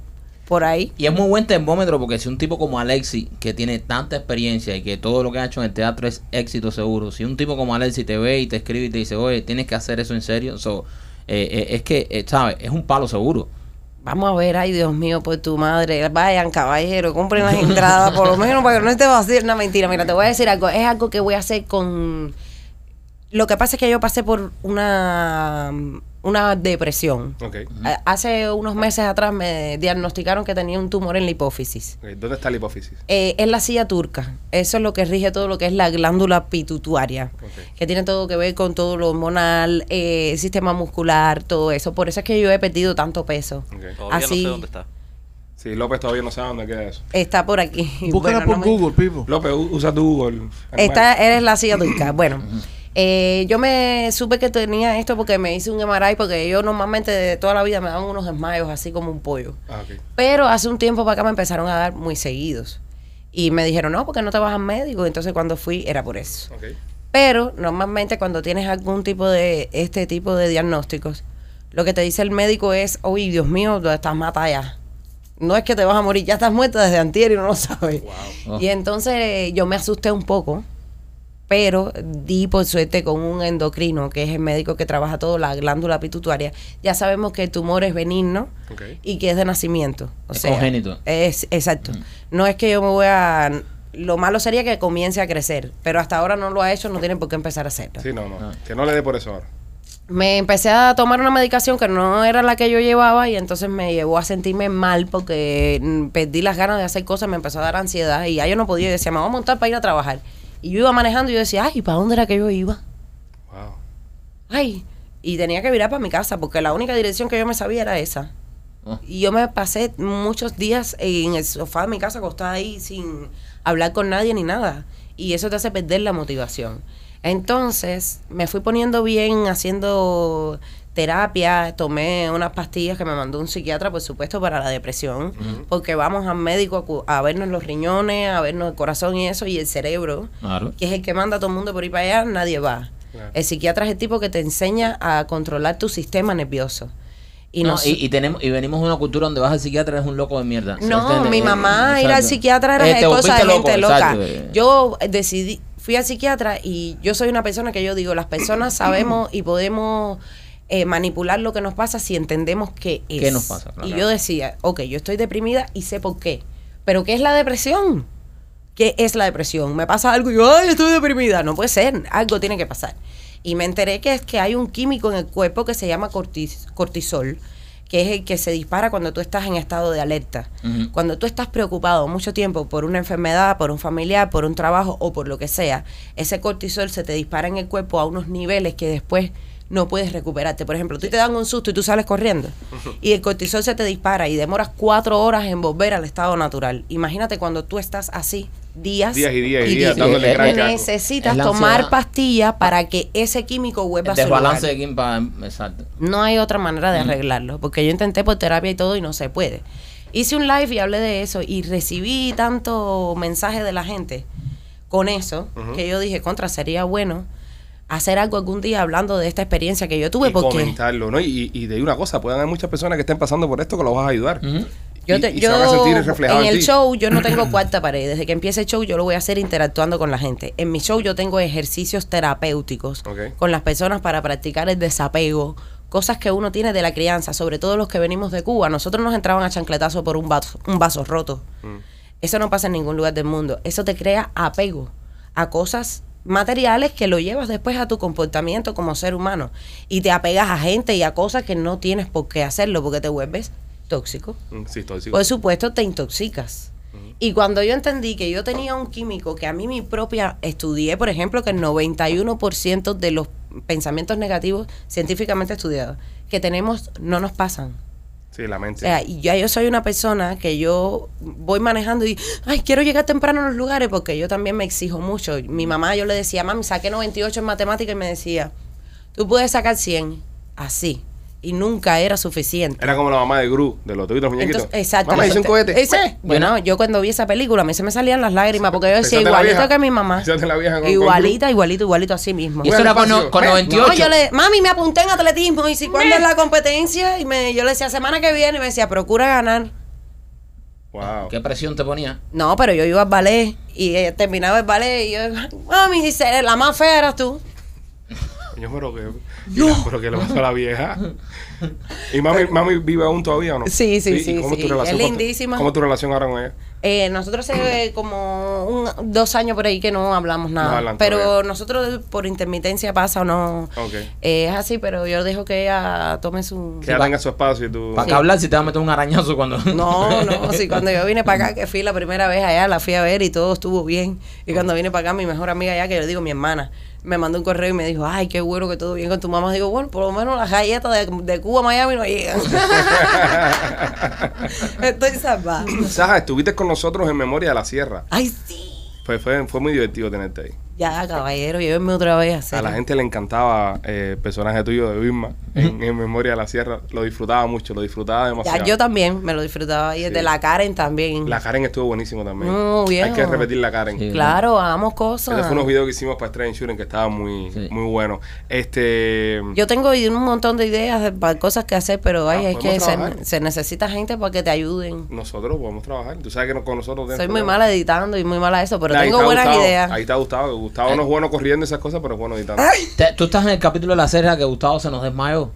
por ahí Y es muy buen termómetro porque si un tipo como Alexi, que tiene tanta experiencia y que todo lo que ha hecho en el teatro es éxito seguro, si un tipo como Alexi te ve y te escribe y te dice, oye, tienes que hacer eso en serio, so, eh, eh, es que, eh, ¿sabes? Es un palo seguro. Vamos a ver ay Dios mío por tu madre. Vayan caballero compren las entradas por lo menos para que no te va a decir una mentira mira te voy a decir algo. Es algo que voy a hacer con lo que pasa es que yo pasé por una una depresión. A- Hace unos meses atrás me diagnosticaron que tenía un tumor en la hipófisis. ¿Dónde está la hipófisis? Eh, es la silla turca. Eso es lo que rige todo lo que es la glándula pituitaria, que tiene todo que ver con todo lo hormonal, eh, sistema muscular, todo eso. Por eso es que yo he perdido tanto peso. Todavía Así no sé dónde está. Sí, López todavía no sabe dónde queda eso. está por aquí. Búscala Bueno, por no me- Google, people. López, u- usa tu Google. Esta eres la silla turca. Bueno, eh, yo me supe que tenía esto porque me hice un MRI, porque yo normalmente de toda la vida me dan unos desmayos así como un pollo. Ah. Pero hace un tiempo para acá me empezaron a dar muy seguidos. Y me dijeron, no, porque no te vas al médico. Entonces cuando fui era por eso. Pero normalmente cuando tienes algún tipo de, este tipo de diagnósticos, lo que te dice el médico es, oye, Dios mío, tú estás mata ya. No es que te vas a morir, ya estás muerta desde antier y no lo sabes. Oh. Y entonces yo me asusté un poco, pero di por suerte con un endocrino, que es el médico que trabaja todo la glándula pituitaria. Ya sabemos que el tumor es benigno y que es de nacimiento. O Es sea, congénito. Es, exacto. No es que yo me voy a... Lo malo sería que comience a crecer, pero hasta ahora no lo ha hecho, no tiene por qué empezar a hacerlo. Sí, no, no. Ah. Que no le dé por eso ahora. Me empecé a tomar una medicación que no era la que yo llevaba y entonces me llevó a sentirme mal porque mm, perdí las ganas de hacer cosas, me empezó a dar ansiedad y ya yo no podía. Decía, me voy a montar para ir a trabajar. Y yo iba manejando y yo decía, ay, ¿para dónde era que yo iba? Wow. Ay, y tenía que virar para mi casa porque la única dirección que yo me sabía era esa. Oh. Y yo me pasé muchos días en el sofá de mi casa acostada ahí sin hablar con nadie ni nada. Y eso te hace perder la motivación. Entonces me fui poniendo bien haciendo terapia, tomé unas pastillas que me mandó un psiquiatra, por supuesto, para la depresión, porque vamos al médico a, vernos los riñones, a vernos el corazón y eso, y el cerebro, Claro. que es el que manda a todo el mundo por ir para allá, nadie va. Claro. El psiquiatra es el tipo que te enseña a controlar tu sistema nervioso. Y, No, nos- y, y tenemos y venimos de una cultura donde vas al psiquiatra eres un loco de mierda. no, mi Eh, mamá ir al psiquiatra era Eh, te cosa de gente loco, loca. exacto, eh. Yo decidí, fui al psiquiatra y yo soy una persona que yo digo, las personas sabemos y podemos eh, manipular lo que nos pasa si entendemos qué es. ¿Qué nos pasa? Claro. Y yo decía, ok, yo estoy deprimida y sé por qué. Pero ¿qué es la depresión? ¿Qué es la depresión? Me pasa algo y yo, ay, estoy deprimida. No puede ser, algo tiene que pasar. Y me enteré que es que hay un químico en el cuerpo que se llama cortis- cortisol, que es el que se dispara cuando tú estás en estado de alerta. Cuando tú estás preocupado mucho tiempo por una enfermedad, por un familiar, por un trabajo o por lo que sea, ese cortisol se te dispara en el cuerpo a unos niveles que después no puedes recuperarte. Por ejemplo, tú te dan un susto y tú sales corriendo y el cortisol se te dispara y demoras cuatro horas en volver al estado natural. Imagínate cuando tú estás así días, Días y días y días días. dándole algo. necesitas tomar pastillas para que ese químico vuelva El a su lugar. desbalance de. Exacto. No hay otra manera de arreglarlo, porque yo intenté por terapia y todo y no se puede. Hice un live y hablé de eso y recibí tanto mensaje de la gente con eso que yo dije, contra, sería bueno hacer algo algún día hablando de esta experiencia que yo tuve y porque comentarlo, ¿no? Y, y de una cosa, pueden haber muchas personas que estén pasando por esto que los vas a ayudar. Yo, te- y yo en en el ti. show yo no tengo cuarta pared. Desde que empiece el show yo lo voy a hacer interactuando con la gente. En mi show yo tengo ejercicios terapéuticos con las personas para practicar el desapego, cosas que uno tiene de la crianza, sobre todo los que venimos de Cuba. Nosotros nos entraban a chancletazo por un vaso, un vaso roto. Mm. Eso no pasa en ningún lugar del mundo. Eso te crea apego a cosas materiales que lo llevas después a tu comportamiento como ser humano y te apegas a gente y a cosas que no tienes por qué hacerlo porque te vuelves tóxico. Mm, Sí, estoy Por supuesto, te intoxicas. Y cuando yo entendí que yo tenía un químico que a mí mi propia estudié, por ejemplo, que el 91% de los pensamientos negativos científicamente estudiados que tenemos no nos pasan. Y ya yo soy una persona que yo voy manejando y, ay, quiero llegar temprano a los lugares porque yo también me exijo mucho. Mi mamá, yo le decía, mami, saqué 98 en matemática y me decía, tú puedes sacar 100, así. Y nunca era suficiente. Era como la mamá de Gru, de los tubitos muñequitos. Entonces, exacto. Mamá, hice un cohete. Ese- bueno, yo cuando vi esa película, a mí se me salían las lágrimas porque yo decía igualito vieja. que mi mamá. La vieja con- con Igualita, igualito, igualito así mismo. Y eso era con, con Ven. 98. No, yo le, mami, me apunté en atletismo y si cuándo es la competencia y me, yo le decía semana que viene y me decía procura ganar. Wow. ¿Qué presión te ponía? No, pero yo iba al ballet y eh, terminaba el ballet y yo, mami, dice, la más fea eras tú. Yo pero que, mira, pero que le pasó a la vieja. ¿Y mami, mami vive aún todavía o no? Sí, sí, ¿Y sí, cómo sí. tu relación Es con- lindísima. ¿Cómo es tu relación ahora con ella? Eh, nosotros hace como un- dos años por ahí que no hablamos No nada. hablan pero nosotros por intermitencia pasa o no. Ok. Eh, es así, pero yo dejo que ella tome su... Que ella tenga su espacio y tú... ¿Para qué hablar si te va a meter un arañazo cuando.? No, no, sí, cuando yo vine para acá, que fui la primera vez allá, la fui a ver y todo estuvo bien. Y cuando vine para acá, mi mejor amiga allá, que yo le digo mi hermana, me mandó un correo y me dijo, ay, qué bueno que todo bien con tu mamá. Digo, bueno, por lo menos las galletas de, de Cuba a Miami no llegan. Estoy salvada. Saja, estuviste con nosotros en Memoria de la Sierra. Ay, sí. Fue, fue, fue muy divertido tenerte ahí. Ya, caballero, llévenme otra vez a hacer. A la gente le encantaba eh, el personaje tuyo de Vilma en, en Memoria de la Sierra. Lo disfrutaba mucho, lo disfrutaba demasiado. Ya, yo también me lo disfrutaba. Y el Sí. de la Karen también. La Karen estuvo buenísimo también. Muy bien. Hay que repetir la Karen. Sí. Claro, hagamos cosas. Esos fueron unos videos que hicimos para Estrella Insurance que estaban muy, Sí. muy buenos. Este... Yo tengo un montón de ideas de para cosas que hacer, pero ay, Ah, es que se, necesita gente para que te ayuden. Nosotros podemos trabajar. Tú sabes que no- con nosotros... Soy muy mala editando y muy mala eso, pero tengo buenas Gustavo, ideas. Ahí está Gustavo. Gustavo no es bueno corriendo esas cosas, pero es bueno editando. Tú estás en el capítulo de la serie que Gustavo se nos desmayó.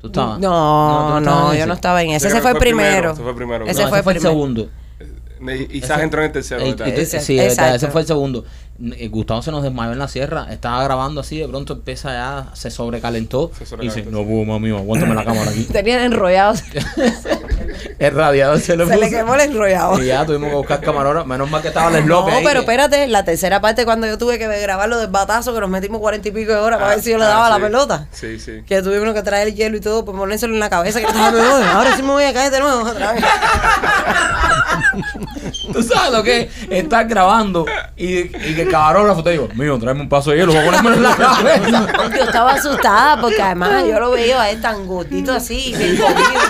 ¿Tú estabas? No, no, yo no estaba en ese. Ese fue el primero. Ese fue el primero. Ese fue el segundo. Y Saja entró en el tercero. Eh, y sí, ese fue el segundo. Eh, Gustavo se nos desmayó en la sierra, estaba grabando así, de pronto empieza ya, se sobrecalentó. Se y sobrecalentó, dice, no puedo, mami, aguántame la cámara aquí. Tenían enrollado. el radiador se le Se puso. le quemó el enrollado. Y ya tuvimos que buscar camarógrafo. Menos mal que estaba el No, López ahí, pero espérate, la tercera parte cuando yo tuve que grabarlo del batazo, que nos metimos cuarenta y pico de horas para ver si yo le Ah, daba la sí. pelota. Sí, sí. Que tuvimos que traer el hielo y todo, pues ponérselo en la cabeza que estaba "No, ahora sí me voy a caer de nuevo otra vez. ¿Tú sabes lo que es? Estar grabando y, y que el camarógrafo te digo, mío, tráeme un paso de hielo, voy a ponérmelo en la cabeza. Yo estaba asustada porque además yo lo veía a él tan gordito así, bien jodido.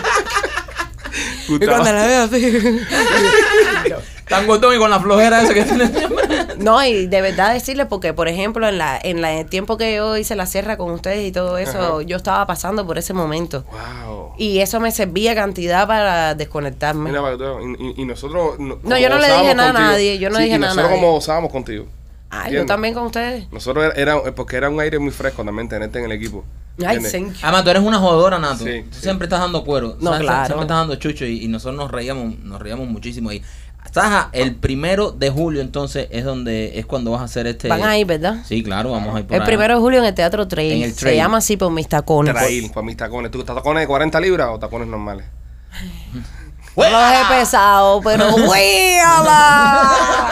Y cuando la veo así. Tan gordón y con la flojera esa que tiene. No, y de verdad decirle, porque por ejemplo, en la en la- el tiempo que yo hice la sierra con ustedes y todo eso, Ajá. yo estaba pasando por ese momento. Wow. Y eso me servía cantidad para desconectarme. Mira, y, y- y nosotros. No, No, yo no le dije nada a nadie, yo no Sí, dije y nada a Nosotros nadie. como gozábamos contigo. Ah, yo también con ustedes. Nosotros era, era- porque era un aire muy fresco también tenerte en el equipo. Ay, ¿entiendes? thank you. Además, tú eres una jodora, Nato. Sí, tú sí. siempre estás dando cuero. No, ¿sabes? claro. Siempre estás dando chucho y, y nosotros nos reíamos, nos reíamos muchísimo. Y Saja, el primero de julio entonces es donde es cuando vas a hacer este. Van a ir, ¿verdad? Sí, claro, vamos a ir por El primero de julio en el Teatro Trail. En el Se Trail. llama así por mis tacones. Trail, para mis tacones. ¿Tú tacones de 40 libras o tacones normales? No los he pesado, pero ¡Huíala!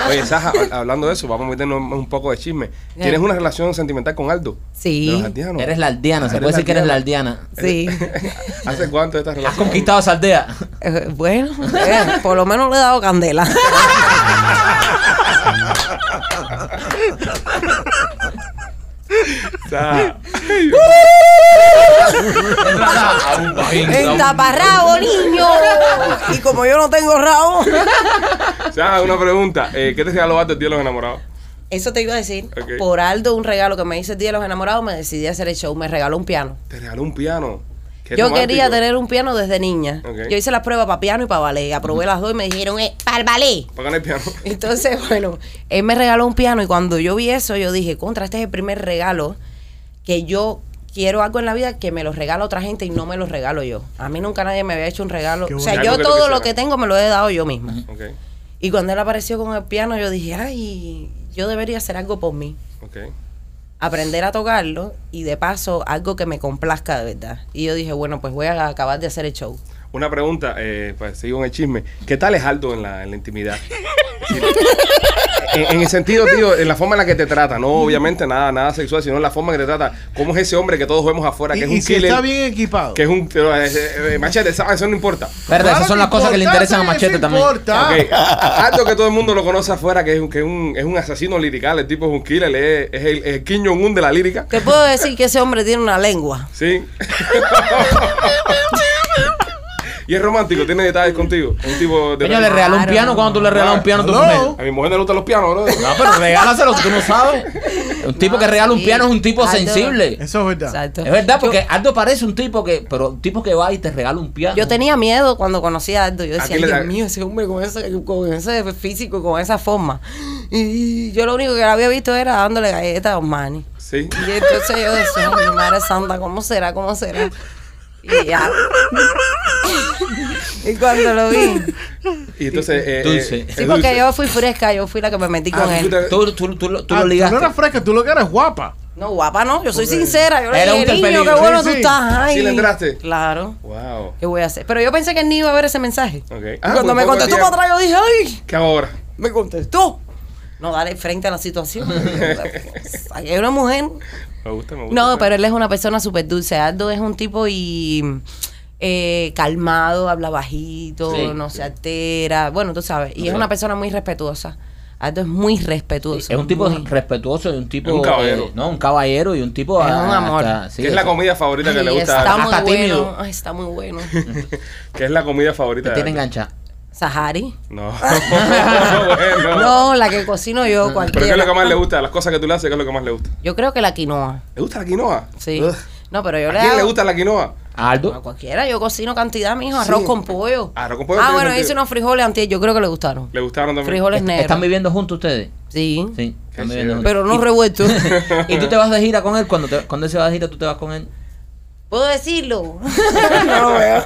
Oye, Saja, hab- hablando de eso, vamos a meternos un poco de chisme. ¿Tienes una relación sentimental con Aldo? De los Sí. Eres la aldeana, se Eres puede decir que eres la aldeana. sí. ¿Hace cuánto esta Has relación? conquistado esa aldea. Eh, Bueno, eh, por lo menos le he dado candela. En taparrabo, niño. Y como yo no tengo rabo. Saja, una pregunta. Eh, ¿Qué te regaló Aldo el día de los enamorados? Eso te iba a decir. Por Aldo, un regalo que me hice el día de los enamorados, me decidí a hacer el show. Me regaló un piano. Te regaló un piano. Yo quería tener un piano desde niña. Yo hice las pruebas para piano y para ballet. Aprobé las dos y me dijeron, eh, para el ballet. ¿Para ganar el piano? Entonces, bueno, él me regaló un piano y cuando yo vi eso, yo dije, contra, este es el primer regalo que yo quiero algo en la vida que me lo regala otra gente y no me lo regalo yo. A mí nunca nadie me había hecho un regalo. O sea, yo todo lo que tengo me lo he dado yo misma. Y cuando él apareció con el piano, yo dije, ay, yo debería hacer algo por mí. ok. Aprender a tocarlo y de paso algo que me complazca de verdad. Y yo dije, bueno, pues voy a acabar de hacer el show. Una pregunta, eh, para seguir con el chisme. ¿Qué tal es Aldo en la, en la intimidad? En, en el sentido, tío, en la forma en la que te trata, no obviamente nada, nada sexual, sino en la forma en que te trata. ¿Cómo es ese hombre que todos vemos afuera, que Y, es y un si killer? está bien equipado. Que es un. pero, eh, eh, machete, ¿sabes? Eso no importa. Verdad, esas son las cosas que le importa, interesan a Machete también. importa. Ok, Aldo que todo el mundo lo conoce afuera, que es, un- que es, un, es un asesino lirical, el tipo es un killer, es, es el, el Kim Jong-un de la lírica. Te puedo decir que ese hombre tiene una lengua. Sí. y es romántico, tiene detalles contigo. Un tipo de. Coño, le regaló un piano cuando tú le regalas un piano a tu mujer. A mi mujer le gustan los pianos, bro. No, pero regálaselo, tú no sabes. Un tipo que regala un piano es un tipo sensible. Eso es verdad. Exacto. Es verdad, porque Aldo parece un tipo que, pero un tipo que va y te regala un piano. Yo tenía miedo cuando conocí a Aldo. Yo ¿A decía, Dios mío, ese hombre con ese, con ese físico, con esa forma. Y yo lo único que había visto era dándole galletas a Osmani. Sí. Y entonces yo decía, "Ay, mi madre santa, ¿cómo será? ¿Cómo será? Y ya. y cuando lo vi. Y entonces. eh, Dulce. eh, Sí, porque dulce. yo fui fresca, yo fui la que me metí Ah, con él. Tú, tú, tú, lo- tú Ah, lo tú ligaste. no eras fresca, tú lo que eres guapa. No, guapa, no. Yo soy sincera. Yo le Era un dije, niño, qué peligro". bueno Sí, tú sí. estás. Ay. ¿Sí le entraste? Claro. Wow. ¿Qué voy a hacer? Pero yo pensé que él ni iba a ver ese mensaje. Ok. Y Ah, cuando muy me contestó para atrás, yo dije, ¡ay! ¿Qué ahora? Me contestó. No, dale frente a la situación. Aquí hay una mujer. Me gusta, me gusta. No, pero él es una persona súper dulce. Aldo es un tipo y eh, calmado, habla bajito, Sí, no sí. se altera. Bueno, tú sabes. Y es una persona muy respetuosa. Aldo es muy respetuoso. Es un tipo muy- respetuoso y un tipo. Un caballero. eh, no, un caballero y un tipo. Es un hasta- amor. sí, ¿Qué es la comida favorita que le gusta a está muy Hasta tímido. bueno. Ay, está muy bueno. ¿Qué es la comida favorita Te tiene Aldo? enganchado. Sahari. No. bueno. No, la que cocino yo, ¿Pero qué es cualquiera. lo que más le gusta? Las cosas que tú le haces, ¿qué es lo que más le gusta? Yo creo que la quinoa. ¿Le gusta la quinoa? Sí. No, pero yo ¿A le quién hago... le gusta la quinoa? A Aldo. A cualquiera, yo cocino cantidad, mijo, arroz Sí. con pollo. Arroz con pollo Ah, bueno, hice unos frijoles antes, yo creo que le gustaron. ¿Le gustaron también? Frijoles Est- negros. ¿Están viviendo juntos ustedes? Sí. Sí, están viviendo juntos. Pero no ¿Y- revuelto. ¿Y tú te vas de gira con él? Cuando, te- cuando él se va de gira, tú te vas con él. ¿Puedo decirlo? no lo veo.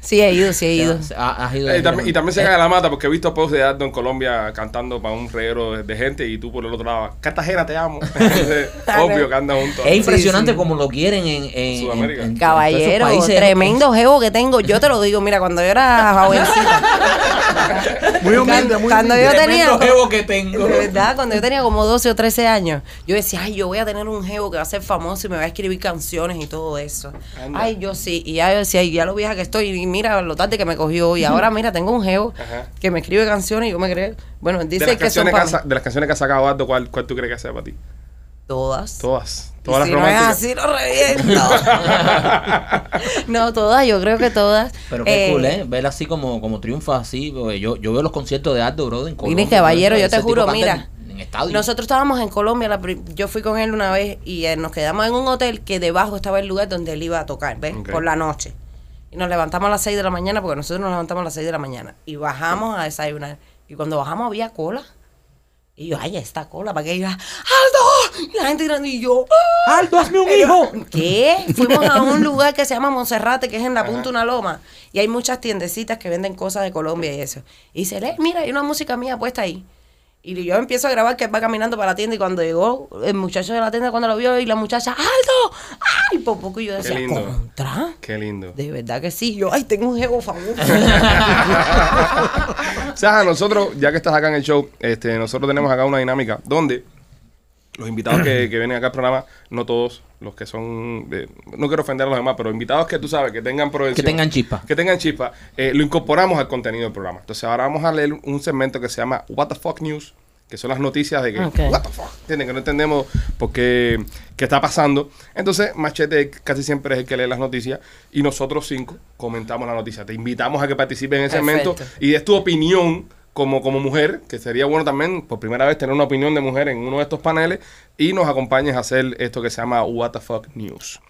Sí, he ido, sí he ido. Ha- has ido Eh, y, también, y se cae la mata porque he visto posts de Aldo en Colombia cantando para un reguero de, gente y tú por el otro lado, Cartagena te amo. Entonces, obvio que andan juntos. Es impresionante sí. como lo quieren en, en, Sudamérica. en- en Caballero, países. tremendo jevo que tengo. Yo te lo digo, mira, cuando yo era jovencita. Muy humilde, muy Cuando humilde. yo Tremendo tenía- jevo que tengo. De verdad, cuando yo tenía como 12 o 13 años, yo decía, ay, yo voy a tener un jevo que va a ser famoso y me va a escribir canciones y todo eso. Anda. Ay, yo sí. Y ya yo decía, ay, ya lo vieja que estoy, y mira lo tarde que me cogió. Y ahora, mira, tengo un Ajá. que me escribe canciones y yo me creo. Bueno, de, dice las que son que para ha de las canciones que ha sacado Aldo, ¿cuál, cuál tú crees que sea para ti? todas. Todas. Y Todas si las no es románticas. así, lo reviento. no, todas, yo creo que todas. Pero qué Eh, cool, ¿eh? Ver así como, como triunfa así. yo, yo veo los conciertos de Aldo, bro, en Colombia. Mire, caballero, yo te juro, mira, estadio. Nosotros estábamos en Colombia, la yo fui con él una vez y eh, nos quedamos en un hotel que debajo estaba el lugar donde él iba a tocar, ¿ves? Por la noche. Y nos levantamos a las 6 de la mañana porque nosotros nos levantamos a las 6 de la mañana y bajamos a desayunar. Y cuando bajamos había cola. Y yo, ay, esta cola, para que diga, ¡Aldo! Y la gente gritando, y yo, ¡Ah! ¡Aldo, hazme un Y yo, hijo! ¿Qué? Fuimos a un lugar que se llama Monserrate, que es en la punta de una loma. Y hay muchas tiendecitas que venden cosas de Colombia y eso. Y dice, "Le, mira, hay una música mía puesta ahí. Y yo empiezo a grabar que él va caminando para la tienda y cuando llegó el muchacho de la tienda cuando lo vio y la muchacha, ¡Aldo! ¡Ay! Por poco yo decía, lindo. ¿contra? Qué lindo. De verdad que sí. Yo, ay, tengo un jevo famoso. Saja, nosotros, ya que estás acá en el show, este, nosotros tenemos acá una dinámica donde los invitados que, que vienen acá al programa, no todos los que son, eh, no quiero ofender a los demás, pero invitados que tú sabes, que tengan. Que tengan chispa. Que tengan chispa, eh, lo incorporamos al contenido del programa. Entonces ahora vamos a leer un segmento que se llama What the Fuck News, que son las noticias de que, Ok. What the fuck, ¿entienden? Que no entendemos por qué, qué está pasando. Entonces Machete casi siempre es el que lee las noticias y nosotros cinco comentamos la noticia. Te invitamos a que participes en ese segmento y des tu opinión como, como mujer, que sería bueno también por primera vez tener una opinión de mujer en uno de estos paneles y nos acompañes a hacer esto que se llama What the Fuck News.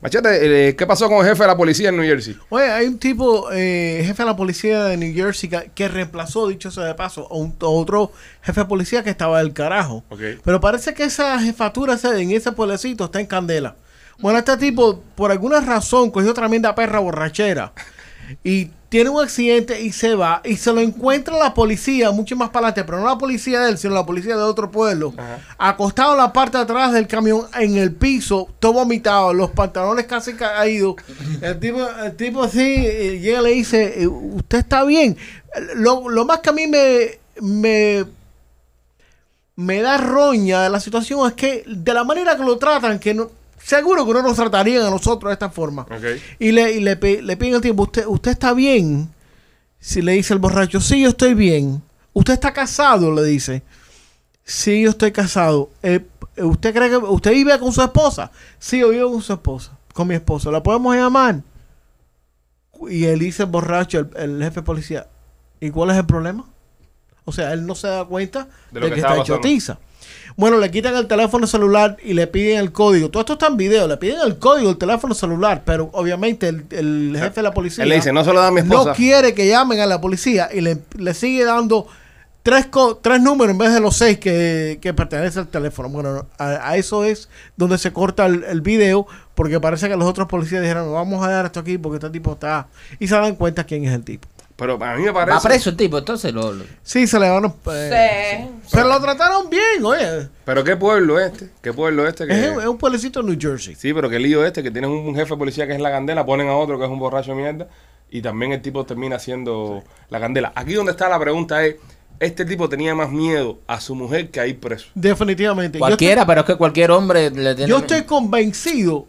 Machete, eh, ¿qué pasó con el jefe de la policía en New Jersey? Oye, hay un tipo, eh, jefe de la policía de New Jersey, que, que reemplazó, dicho sea de paso, a, un, a otro jefe de policía que estaba del carajo. Pero parece que esa jefatura en ese pueblecito está en candela. Bueno, este tipo, por alguna razón, cogió tremenda perra borrachera. Y tiene un accidente y se va. Y se lo encuentra la policía, mucho más para adelante, pero no la policía de él, sino la policía de otro pueblo. Acostado en la parte de atrás del camión, en el piso, todo vomitado, los pantalones casi caídos. El tipo, el tipo así eh, llega y le dice: eh, ¿Usted está bien? Lo, lo más que a mí me, me me da roña de la situación es que de la manera que lo tratan, que no, seguro que no nos tratarían a nosotros de esta forma. Y le, y le, le piden el tiempo, ¿usted, ¿usted está bien? Si le dice el borracho, sí, yo estoy bien. ¿Usted está casado? Le dice. Sí, yo estoy casado. Eh, ¿Usted cree que usted vive con su esposa? Sí, yo vivo con su esposa, con mi esposa. ¿La podemos llamar? Y él dice el borracho, el, el jefe de policía, ¿y cuál es el problema? O sea, él no se da cuenta De que que, está hecho tiza. Bueno, le quitan el teléfono celular y le piden el código. Todo esto está en video. Le piden el código del teléfono celular, pero obviamente el, el jefe de la policía Él le dice, no se lo da a mi esposa. no quiere que llamen a la policía y le, le sigue dando tres, co- tres números en vez de los seis que, que pertenece al teléfono. Bueno, a, a eso es donde se corta el, el video porque parece que los otros policías dijeron, vamos a dar esto aquí porque este tipo está... Y se dan cuenta quién es el tipo. Pero a mí me parece... Va preso el tipo, entonces lo... lo- Sí, se le van a... eh, Sí. Pero lo trataron bien, oye. Pero qué pueblo este, qué pueblo este que... Es, es un pueblecito en New Jersey. Sí, pero qué lío este, que tienes un, un jefe de policía que es la candela, ponen a otro que es un borracho de mierda, y también el tipo termina siendo la candela. Aquí donde está la pregunta es, este tipo tenía más miedo a su mujer que a ir preso. Definitivamente. Yo Cualquiera, pero es que cualquier hombre le tiene... Yo estoy convencido.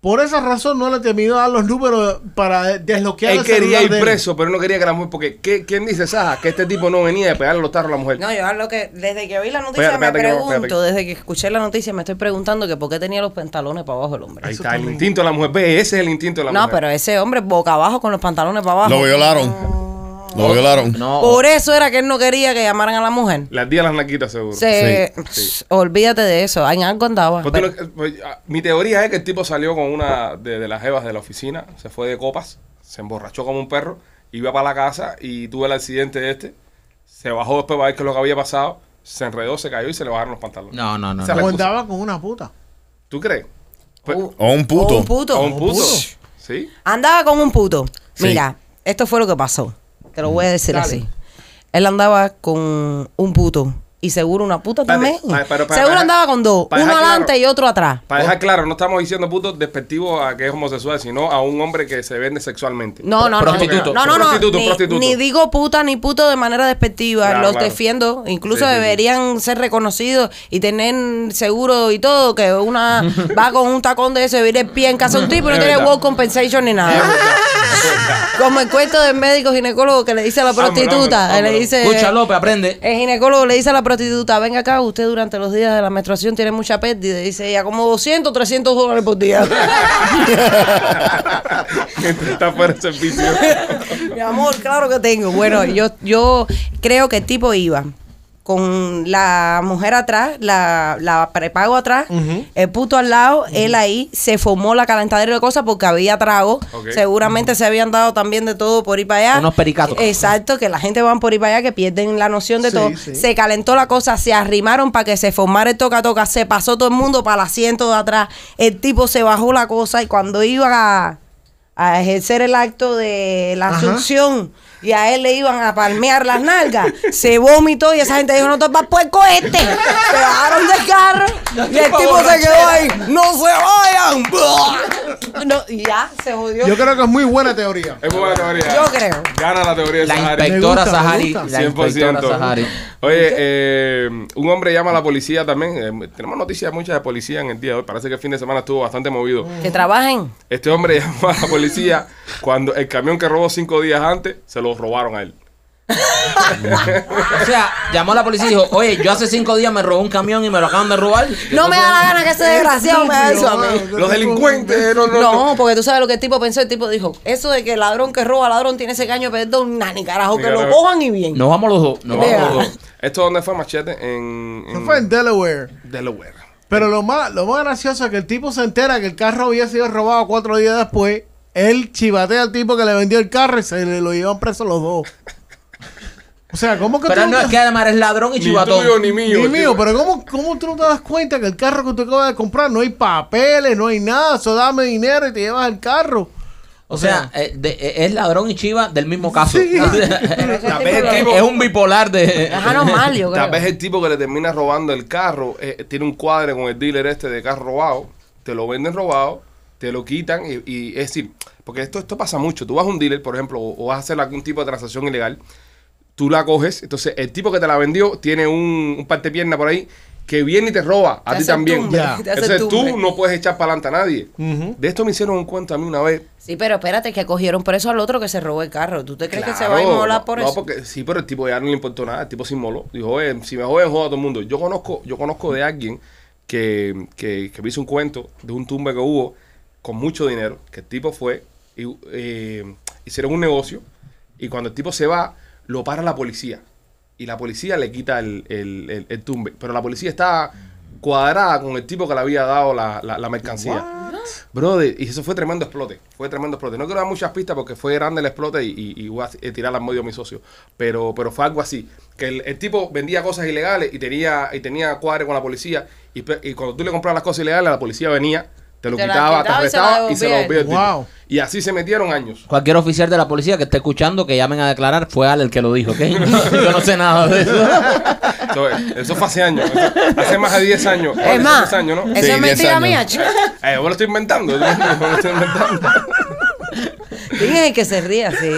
Por esa razón no le terminó de dar los números para desbloquear Él el quería ir él. preso, pero no quería que la mujer, porque ¿qué- ¿quién dice, Saja, que este tipo no venía de pegarle los tarros a la mujer? No, yo lo que desde que oí la noticia me que- pregunto, desde que escuché la noticia me estoy preguntando que por qué tenía los pantalones para abajo el hombre. Ahí Eso está, el instinto de la mujer. Ve, ese es el instinto de la No, mujer. pero ese hombre boca abajo con los pantalones para abajo. Lo violaron. Lo violaron. No, Por eso era que él no quería que llamaran a la mujer. Las días las naquitas, seguro. Se, Sí. olvídate de eso, en algo andaba. Pues pues, ah, mi teoría es que el tipo salió con una de, de las jevas de la oficina, se fue de copas, se emborrachó como un perro, iba para la casa y tuvo el accidente este, se bajó después para ver qué es lo que había pasado, se enredó, se cayó y se le bajaron los pantalones. no, no, no. Esa es no. la O excusa. andaba con una puta. ¿Tú crees? Pues, O un puto. o un puto. ¿o un puto? puto. ¿Sí? Andaba con un puto. Sí. Mira, esto fue lo que pasó. Te lo voy a decir Dale. así. Él andaba con un puto. Y seguro una puta también. para seguro andaba con dos. Uno adelante claro. y otro atrás. Para dejar claro, no estamos diciendo puto despectivo a que es homosexual, sino a un hombre que se vende sexualmente. No, no, no. Prostituto. No, no, no. prostituto, Ni, prostituto. ni digo puta ni puto de manera despectiva. Claro, Los claro. defiendo. Incluso Sí, sí, sí. deberían ser reconocidos y tener seguro y todo. Que una va con un tacón de eso y viene el pie en casa de un tipo y no tiene work compensation ni nada. Como el cuento del médico ginecólogo que le dice a la prostituta. vámonos, él le vámonos. dice. Escucha, López, aprende. El ginecólogo le dice a la prostituta, venga acá, usted durante los días de la menstruación tiene mucha pérdida. Dice ella, como 200, 300 dólares por día. Está fuera de servicio. Mi amor, claro que tengo. Bueno, yo, yo creo que el tipo iba con la mujer atrás, la, la prepago atrás, el puto al lado, él ahí se formó la calentadera de cosas porque había trago. Seguramente se habían dado también de todo por ir para allá. Unos pericatos. Exacto, que la gente van por ir para allá que pierden la noción de Sí, todo. sí. Se calentó la cosa, se arrimaron para que se formara el toca-toca, se pasó todo el mundo para el asiento de atrás. El tipo se bajó la cosa y cuando iba a, a ejercer el acto de la Ajá. asunción y a él le iban a palmear las nalgas, se vomitó y esa gente dijo, no te vas puerco este. Se bajaron del carro y el tipo se quedó ahí, no se vayan. No, y ya, se jodió. Yo creo que es muy buena teoría. Es muy buena teoría. Yo creo. Gana la teoría de La Sahari. inspectora gusta, Sahari. La inspectora 100%. Sahari. Oye, eh, un hombre llama a la policía también. Eh, tenemos noticias muchas de policía en el día de hoy. Parece que el fin de semana estuvo bastante movido. Que trabajen. Este hombre llamó a la policía cuando el camión que robó cinco días antes se lo robaron a él. O sea, llamó a la policía y dijo, oye, yo hace cinco días me robé un camión y me lo acaban de robar. No me da la gana que ese desgraciado me haga eso a mí. Los delincuentes, no, no, no. No, porque tú sabes lo que el tipo pensó. El tipo dijo: Eso de que el ladrón que roba ladrón tiene ese caño, perdón, nah, ni carajo, que lo cojan y bien. Nos vamos los dos. Nos vamos los dos. ¿Esto dónde fue Machete? En, en fue en Delaware. Delaware. Pero lo más, lo más gracioso es que el tipo se entera que el carro había sido robado cuatro días después. Él chivatea al tipo que le vendió el carro y se le lo llevan preso los dos. O sea, ¿cómo que Pero tú no es que además eres ladrón y Ni chivatón. tuyo ni mío. Ni mío, pero ¿cómo, ¿cómo tú no te das cuenta que el carro que tú acabas de comprar no hay papeles, no hay nada? Eso dame dinero y te llevas el carro. O sea, eh, de- eh, es ladrón y chiva del mismo caso. Sí. Tal vez el tipo- es un bipolar de. Es yo creo. Tal vez el tipo que le termina robando el carro eh, tiene un cuadre con el dealer este de carro robado, te lo venden robado, te lo quitan y, y es decir, porque esto, esto pasa mucho. Tú vas a un dealer, por ejemplo, o, o vas a hacer algún tipo de transacción ilegal, tú la coges, entonces el tipo que te la vendió tiene un, un parte pierna por ahí que viene y te roba a ti también. tumbe, Ya. te hace Entonces tumbe. tú no puedes echar para adelante a nadie. Ujú. De esto me hicieron un cuento a mí una vez. Sí, pero espérate, que cogieron preso al otro que se robó el carro. ¿Tú te crees que se va a Claro, inmolar por no, eso? porque sí, pero el tipo ya no le importó nada, el tipo se inmoló. Dijo, oye, si me joden, joda a todo el mundo. Yo conozco, yo conozco de alguien que, que, que me hizo un cuento de un tumbe que hubo con mucho dinero, que el tipo fue, y, eh, hicieron un negocio, y cuando el tipo se va, lo para la policía. Y la policía le quita el, el, el- el tumbe. Pero la policía está cuadrada con el tipo que le había dado la, la- la mercancía. Brother, y eso fue tremendo explote. Fue tremendo explote. No quiero dar muchas pistas porque fue grande el explote y, y, y voy a eh, tirar al medio a mi socio. Pero, pero fue algo así. Que el, el tipo vendía cosas ilegales y tenía, y tenía cuadre con la policía. Y, y cuando tú le comprabas las cosas ilegales, la policía venía, te lo Te quitaba, te quitaba y se la arrestaba y se lo devolvía. Wow. Y así se metieron años. Cualquier oficial de la policía que esté escuchando, que llamen a declarar, fue Al el que lo dijo, ¿ok? Yo no sé nada de eso. Entonces, eso fue hace años. Eso- hace más de 10 años. Es más, 10 años, ¿no? eso Sí, es 10 mentira mía, chico. Eh, yo lo estoy inventando. Yo lo estoy inventando. ¿Quién es el que se ríe así?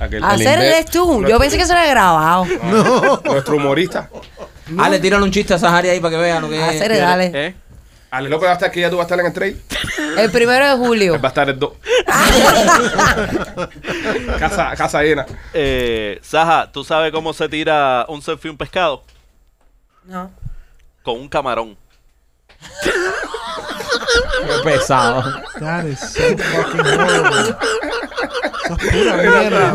Aquel- Hacer eres tú. Yo pensé que eso era grabado. Nuestro humorista. Ale, tírale un chiste a Sahari ahí para que vean lo que es. Hacer, dale. ¿Eh? Ale López va a estar aquí, ya tú vas a estar en el trade. El primero de julio. Él va a estar el 2. casa, casa llena. Eh, Saja, ¿tú sabes cómo se tira un selfie un pescado? No. Con un camarón. Qué pesado. That is so fucking horrible. Eso es pura mierda.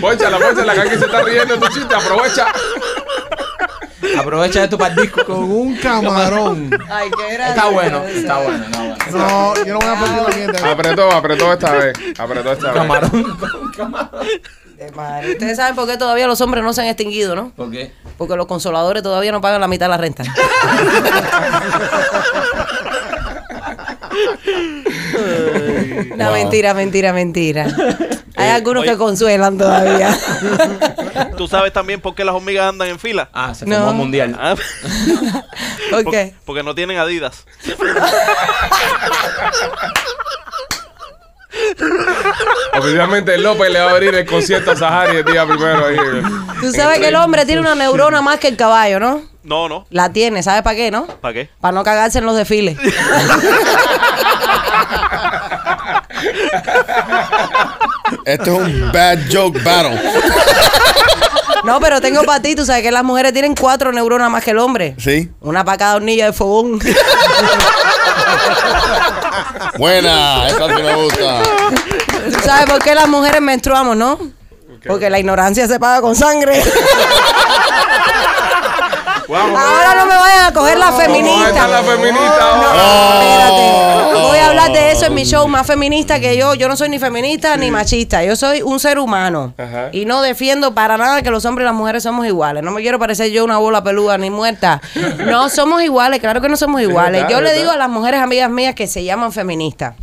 Pónchala, pónchala, que aquí se está riendo tu chiste. Aprovecha. Aprovecha esto para el disco. Con un camarón. Ay, qué gracioso. Está bueno, está bueno, está bueno. No, yo no voy a perder la mierda. Apretó, apretó esta vez. Apretó esta vez. Camarón. De madre. Ustedes saben por qué todavía los hombres no se han extinguido, ¿no? ¿Por qué? Porque los consoladores todavía no pagan la mitad de la renta. No, mentira, mentira, mentira. Hay algunos oye. que consuelan todavía. ¿Tú sabes también por qué las hormigas andan en fila? Ah, se No. formó un mundial. Ah, ¿Por por- qué? Porque no tienen Adidas. Oficialmente López le va a abrir el concierto a Sahari el día primero. Ahí. Tú sabes que el hombre tiene una neurona más que el caballo, ¿no? No, no. La tiene, ¿sabes para qué, no? ¿Para qué? Para no cagarse en los desfiles. Esto es un bad joke battle. No, pero tengo para ti, tú sabes que las mujeres tienen cuatro neuronas más que el hombre. ¿Sí? Una para cada hornilla de fogón. Buena, esa sí me gusta. ¿Tú sabes por qué las mujeres menstruamos, no? Porque la ignorancia se paga con sangre. Vamos. Ahora no me vayan a coger la feminista. la feminista No, espérate. Voy a hablar de eso en mi show más feminista que yo. Yo no soy ni feminista ni machista. Yo soy un ser humano. Ajá. Y no defiendo para nada que los hombres y las mujeres somos iguales. No me quiero parecer yo una bola peluda ni muerta. No somos iguales, claro que no somos iguales. yo le digo a las mujeres amigas mías que se llaman feministas.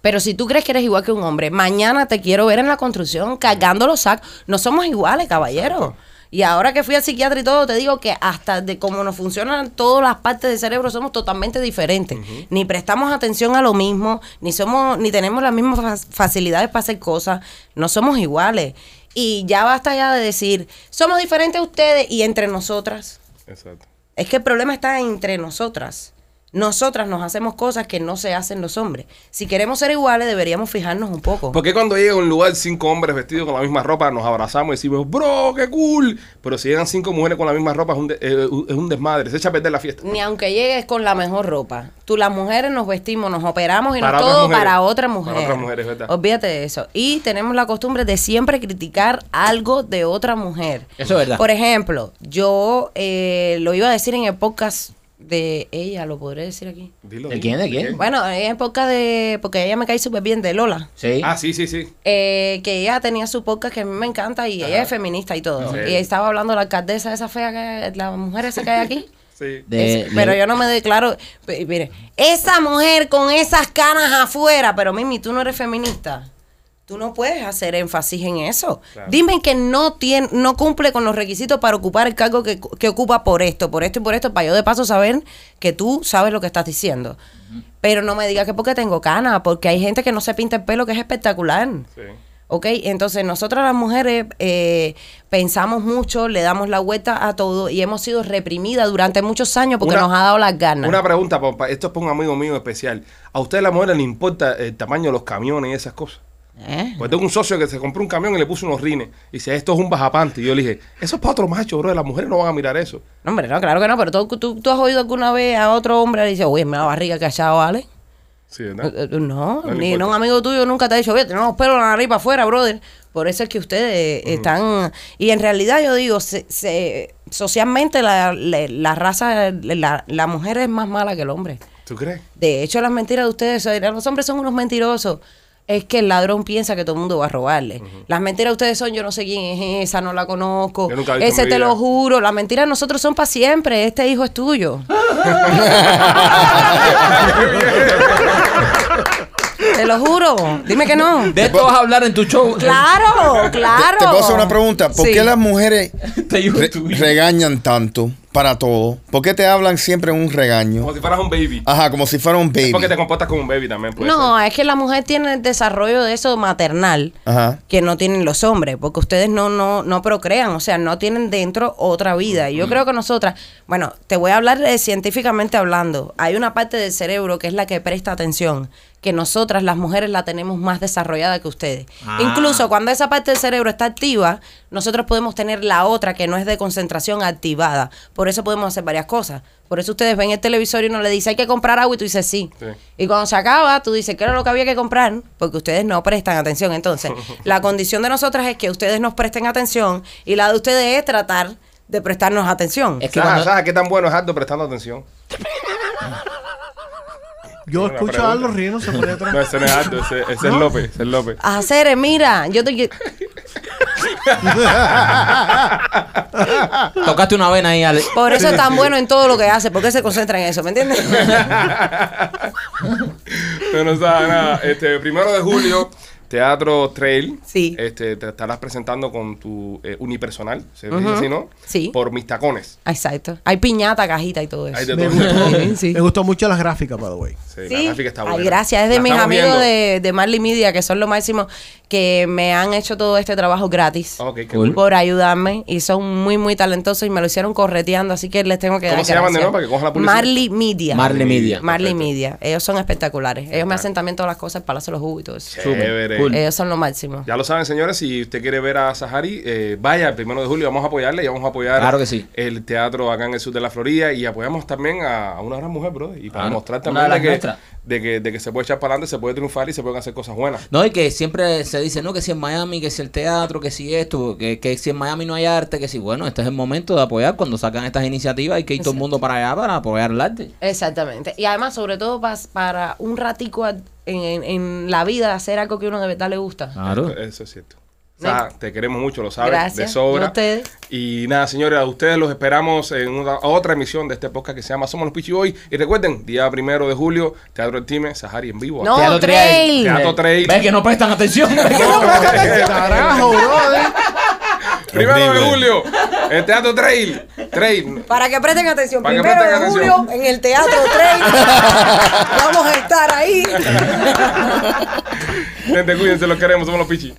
Pero si tú crees que eres igual que un hombre, mañana te quiero ver en la construcción cargando los sacos. No somos iguales, caballero. Y ahora que fui al psiquiatra y todo, te digo que hasta de cómo nos funcionan todas las partes del cerebro somos totalmente diferentes. Ni prestamos atención a lo mismo, ni somos, ni tenemos las mismas fa- facilidades para hacer cosas. No somos iguales. Y ya basta ya de decir, somos diferentes a ustedes y entre nosotras. Exacto. Es que el problema está entre nosotras. Nosotras nos hacemos cosas que no se hacen los hombres. Si queremos ser iguales, deberíamos fijarnos un poco. ¿Por qué cuando llega a un lugar cinco hombres vestidos con la misma ropa nos abrazamos y decimos, bro, qué cool? Pero si llegan cinco mujeres con la misma ropa es un, de- eh, es un desmadre, se echa a perder la fiesta. Ni aunque llegues con la mejor ropa. Tú, las mujeres, nos vestimos, nos operamos y Para nos otras todo mujeres. para otra Para mujer. otras mujeres, ¿verdad? Olvídate de eso. Y tenemos la costumbre de siempre criticar algo de otra mujer. Eso es verdad. Por ejemplo, yo eh, lo iba a decir en el podcast de ella, lo podré decir aquí. Dilo, ¿De quién? ¿De quién? Bueno, en el podcast de. Porque ella me cae súper bien, de Lola. Sí. Ah, sí, sí, sí. eh, que ella tenía su podcast que a mí me encanta y ella es feminista y todo. Sí. Y estaba hablando de la alcaldesa esa fea, que la mujer esa que hay aquí. Sí. De- Es- pero de- yo no me declaro. Mire, esa mujer con esas canas afuera, pero Mimi, tú no eres feminista. Tú no puedes hacer énfasis en eso. Claro. Dime que no tiene, no cumple con los requisitos para ocupar el cargo que, que ocupa por esto, por esto y por esto, para yo de paso saber que tú sabes lo que estás diciendo. Pero no me digas que porque tengo canas, porque hay gente que no se pinta el pelo, que es espectacular. Sí. ¿Ok? Entonces nosotras las mujeres eh, pensamos mucho, le damos la vuelta a todo y hemos sido reprimidas durante muchos años porque Una- nos ha dado las ganas. Una pregunta, papá. Esto es para un amigo mío especial. ¿A usted, la mujer, le importa el tamaño de los camiones y esas cosas? ¿Eh? Pues tengo un socio que se compró un camión y le puso unos rines. Y dice, esto es un bajapante. Y yo le dije, eso es para otro macho, bro. Las mujeres no van a mirar eso. No, hombre, no, claro que no, pero tú, tú, tú has oído alguna vez a otro hombre y dice, oye, me la barriga que allá vale. Sí, Eh, ¿verdad? eh, No, No le ni no, un amigo tuyo nunca te ha dicho, oye, tenemos pelo en la nariz para afuera, brother. Por eso es que ustedes están... Y en realidad yo digo, se- se- socialmente la, la, la raza, la, la mujer es más mala que el hombre. ¿Tú crees? De hecho, las mentiras de ustedes, los hombres son unos mentirosos. Es que el ladrón piensa que todo el mundo va a robarle. Las mentiras de ustedes son, yo no sé quién es esa, no la conozco. Ese te lo juro. Las mentiras de nosotros son para siempre. Este hijo es tuyo. te lo juro. Dime que no. De esto vas a hablar en tu show. Claro, claro. Te, te puedo hacer una pregunta. ¿Por Sí. qué las mujeres Te digo re- tú. regañan tanto para todo? ¿Por qué te hablan siempre en un regaño? Como si fueras un baby. Ajá, como si fuera un Es baby. porque te comportas como un baby también. puede No, es que la mujer tiene el desarrollo de eso maternal. Ajá. que no tienen los hombres, porque ustedes no, no, no procrean, o sea, no tienen dentro otra vida. Y yo creo que nosotras, bueno, te voy a hablar eh, científicamente hablando, hay una parte del cerebro que es la que presta atención, que nosotras las mujeres la tenemos más desarrollada que ustedes. Ah. Incluso cuando esa parte del cerebro está activa, nosotros podemos tener la otra que no es de concentración activada. Por eso podemos hacer varias cosas. Por eso ustedes ven el televisor y uno le dice hay que comprar agua y tú dices sí. Sí. Y cuando se acaba, tú dices, ¿qué era lo que había que comprar? Porque ustedes no prestan atención. Entonces, la condición de nosotras es que ustedes nos presten atención y la de ustedes es tratar de prestarnos atención. Es que Saja, cuando- Saja, ¿qué tan bueno es Aldo prestando atención? Yo Una escucho pregunta. a Aldo riéndose por detrás. No, ese no es Aldo, ese, ese es López. Ese es López. Hacer, mira, yo te... Tocaste una vena ahí, Ale. Por eso es tan bueno en todo lo que hace, porque se concentra en eso, ¿me entiendes? No, no sabe nada. Este, primero de julio, Teatro Trail. Sí. Este, te estarás presentando con tu eh, unipersonal, se dice así, ¿no? Sí. Por mis tacones. Exacto. Hay piñata, cajita y todo eso. Hay de Me todo. gustó, Sí, sí. me gustó mucho las gráficas, by the way. Sí, la Sí. gráfica está Ay, buena. gracias. Es de La mis amigos de, de Marley Media, que son lo máximo, que me han hecho todo este trabajo gratis. Ok, qué Cool. Por ayudarme. Y son muy, muy talentosos y me lo hicieron correteando, así que les tengo que ¿Cómo dar se llaman de nuevo para que cojan la publicidad? Marley Media. Marley Media. Marley Perfecto. Media. Ellos son espectaculares. Ellos me hacen también todas las cosas, Palacio de los Jugos y todo eso. Chévere. Cool. Ellos son lo máximo. Ya lo saben, señores, si usted quiere ver a Sahari, eh, vaya el primero de julio, vamos a apoyarle y vamos a apoyar Claro que sí. el teatro acá en el sur de la Florida y apoyamos también a, una gran mujer, bro, y para mostrar Una también de las de que, nuestras. De que, de que se puede echar para adelante, se puede triunfar y se pueden hacer cosas buenas. No, y que siempre se dice, no, que si en Miami, que si el teatro, que si esto, que, que si en Miami no hay arte, que si, bueno, este es el momento de apoyar cuando sacan estas iniciativas, hay que ir todo el mundo para allá para apoyar el arte. Exactamente. Y además, sobre todo pas- para un ratico en, en- en la vida, hacer algo que uno de verdad le gusta. Claro. Eso, eso es cierto. Te queremos mucho, lo sabes, Gracias. de Y sobra. a ustedes. Y nada, señores, a ustedes los esperamos en una, otra emisión de este podcast que se llama Somos los Pichi Boys. Y recuerden, día primero de julio, Teatro del Time, Sahari en vivo. No, Teatro Trail. Teatro Trail. ¿Ves que no prestan atención? Carajo, brother. Primero de julio, el Teatro Trail. Trail. Para que presten atención, Para primero de julio en el Teatro Trail. Vamos a estar ahí. Gente, cuídense, los queremos, somos los Pichi.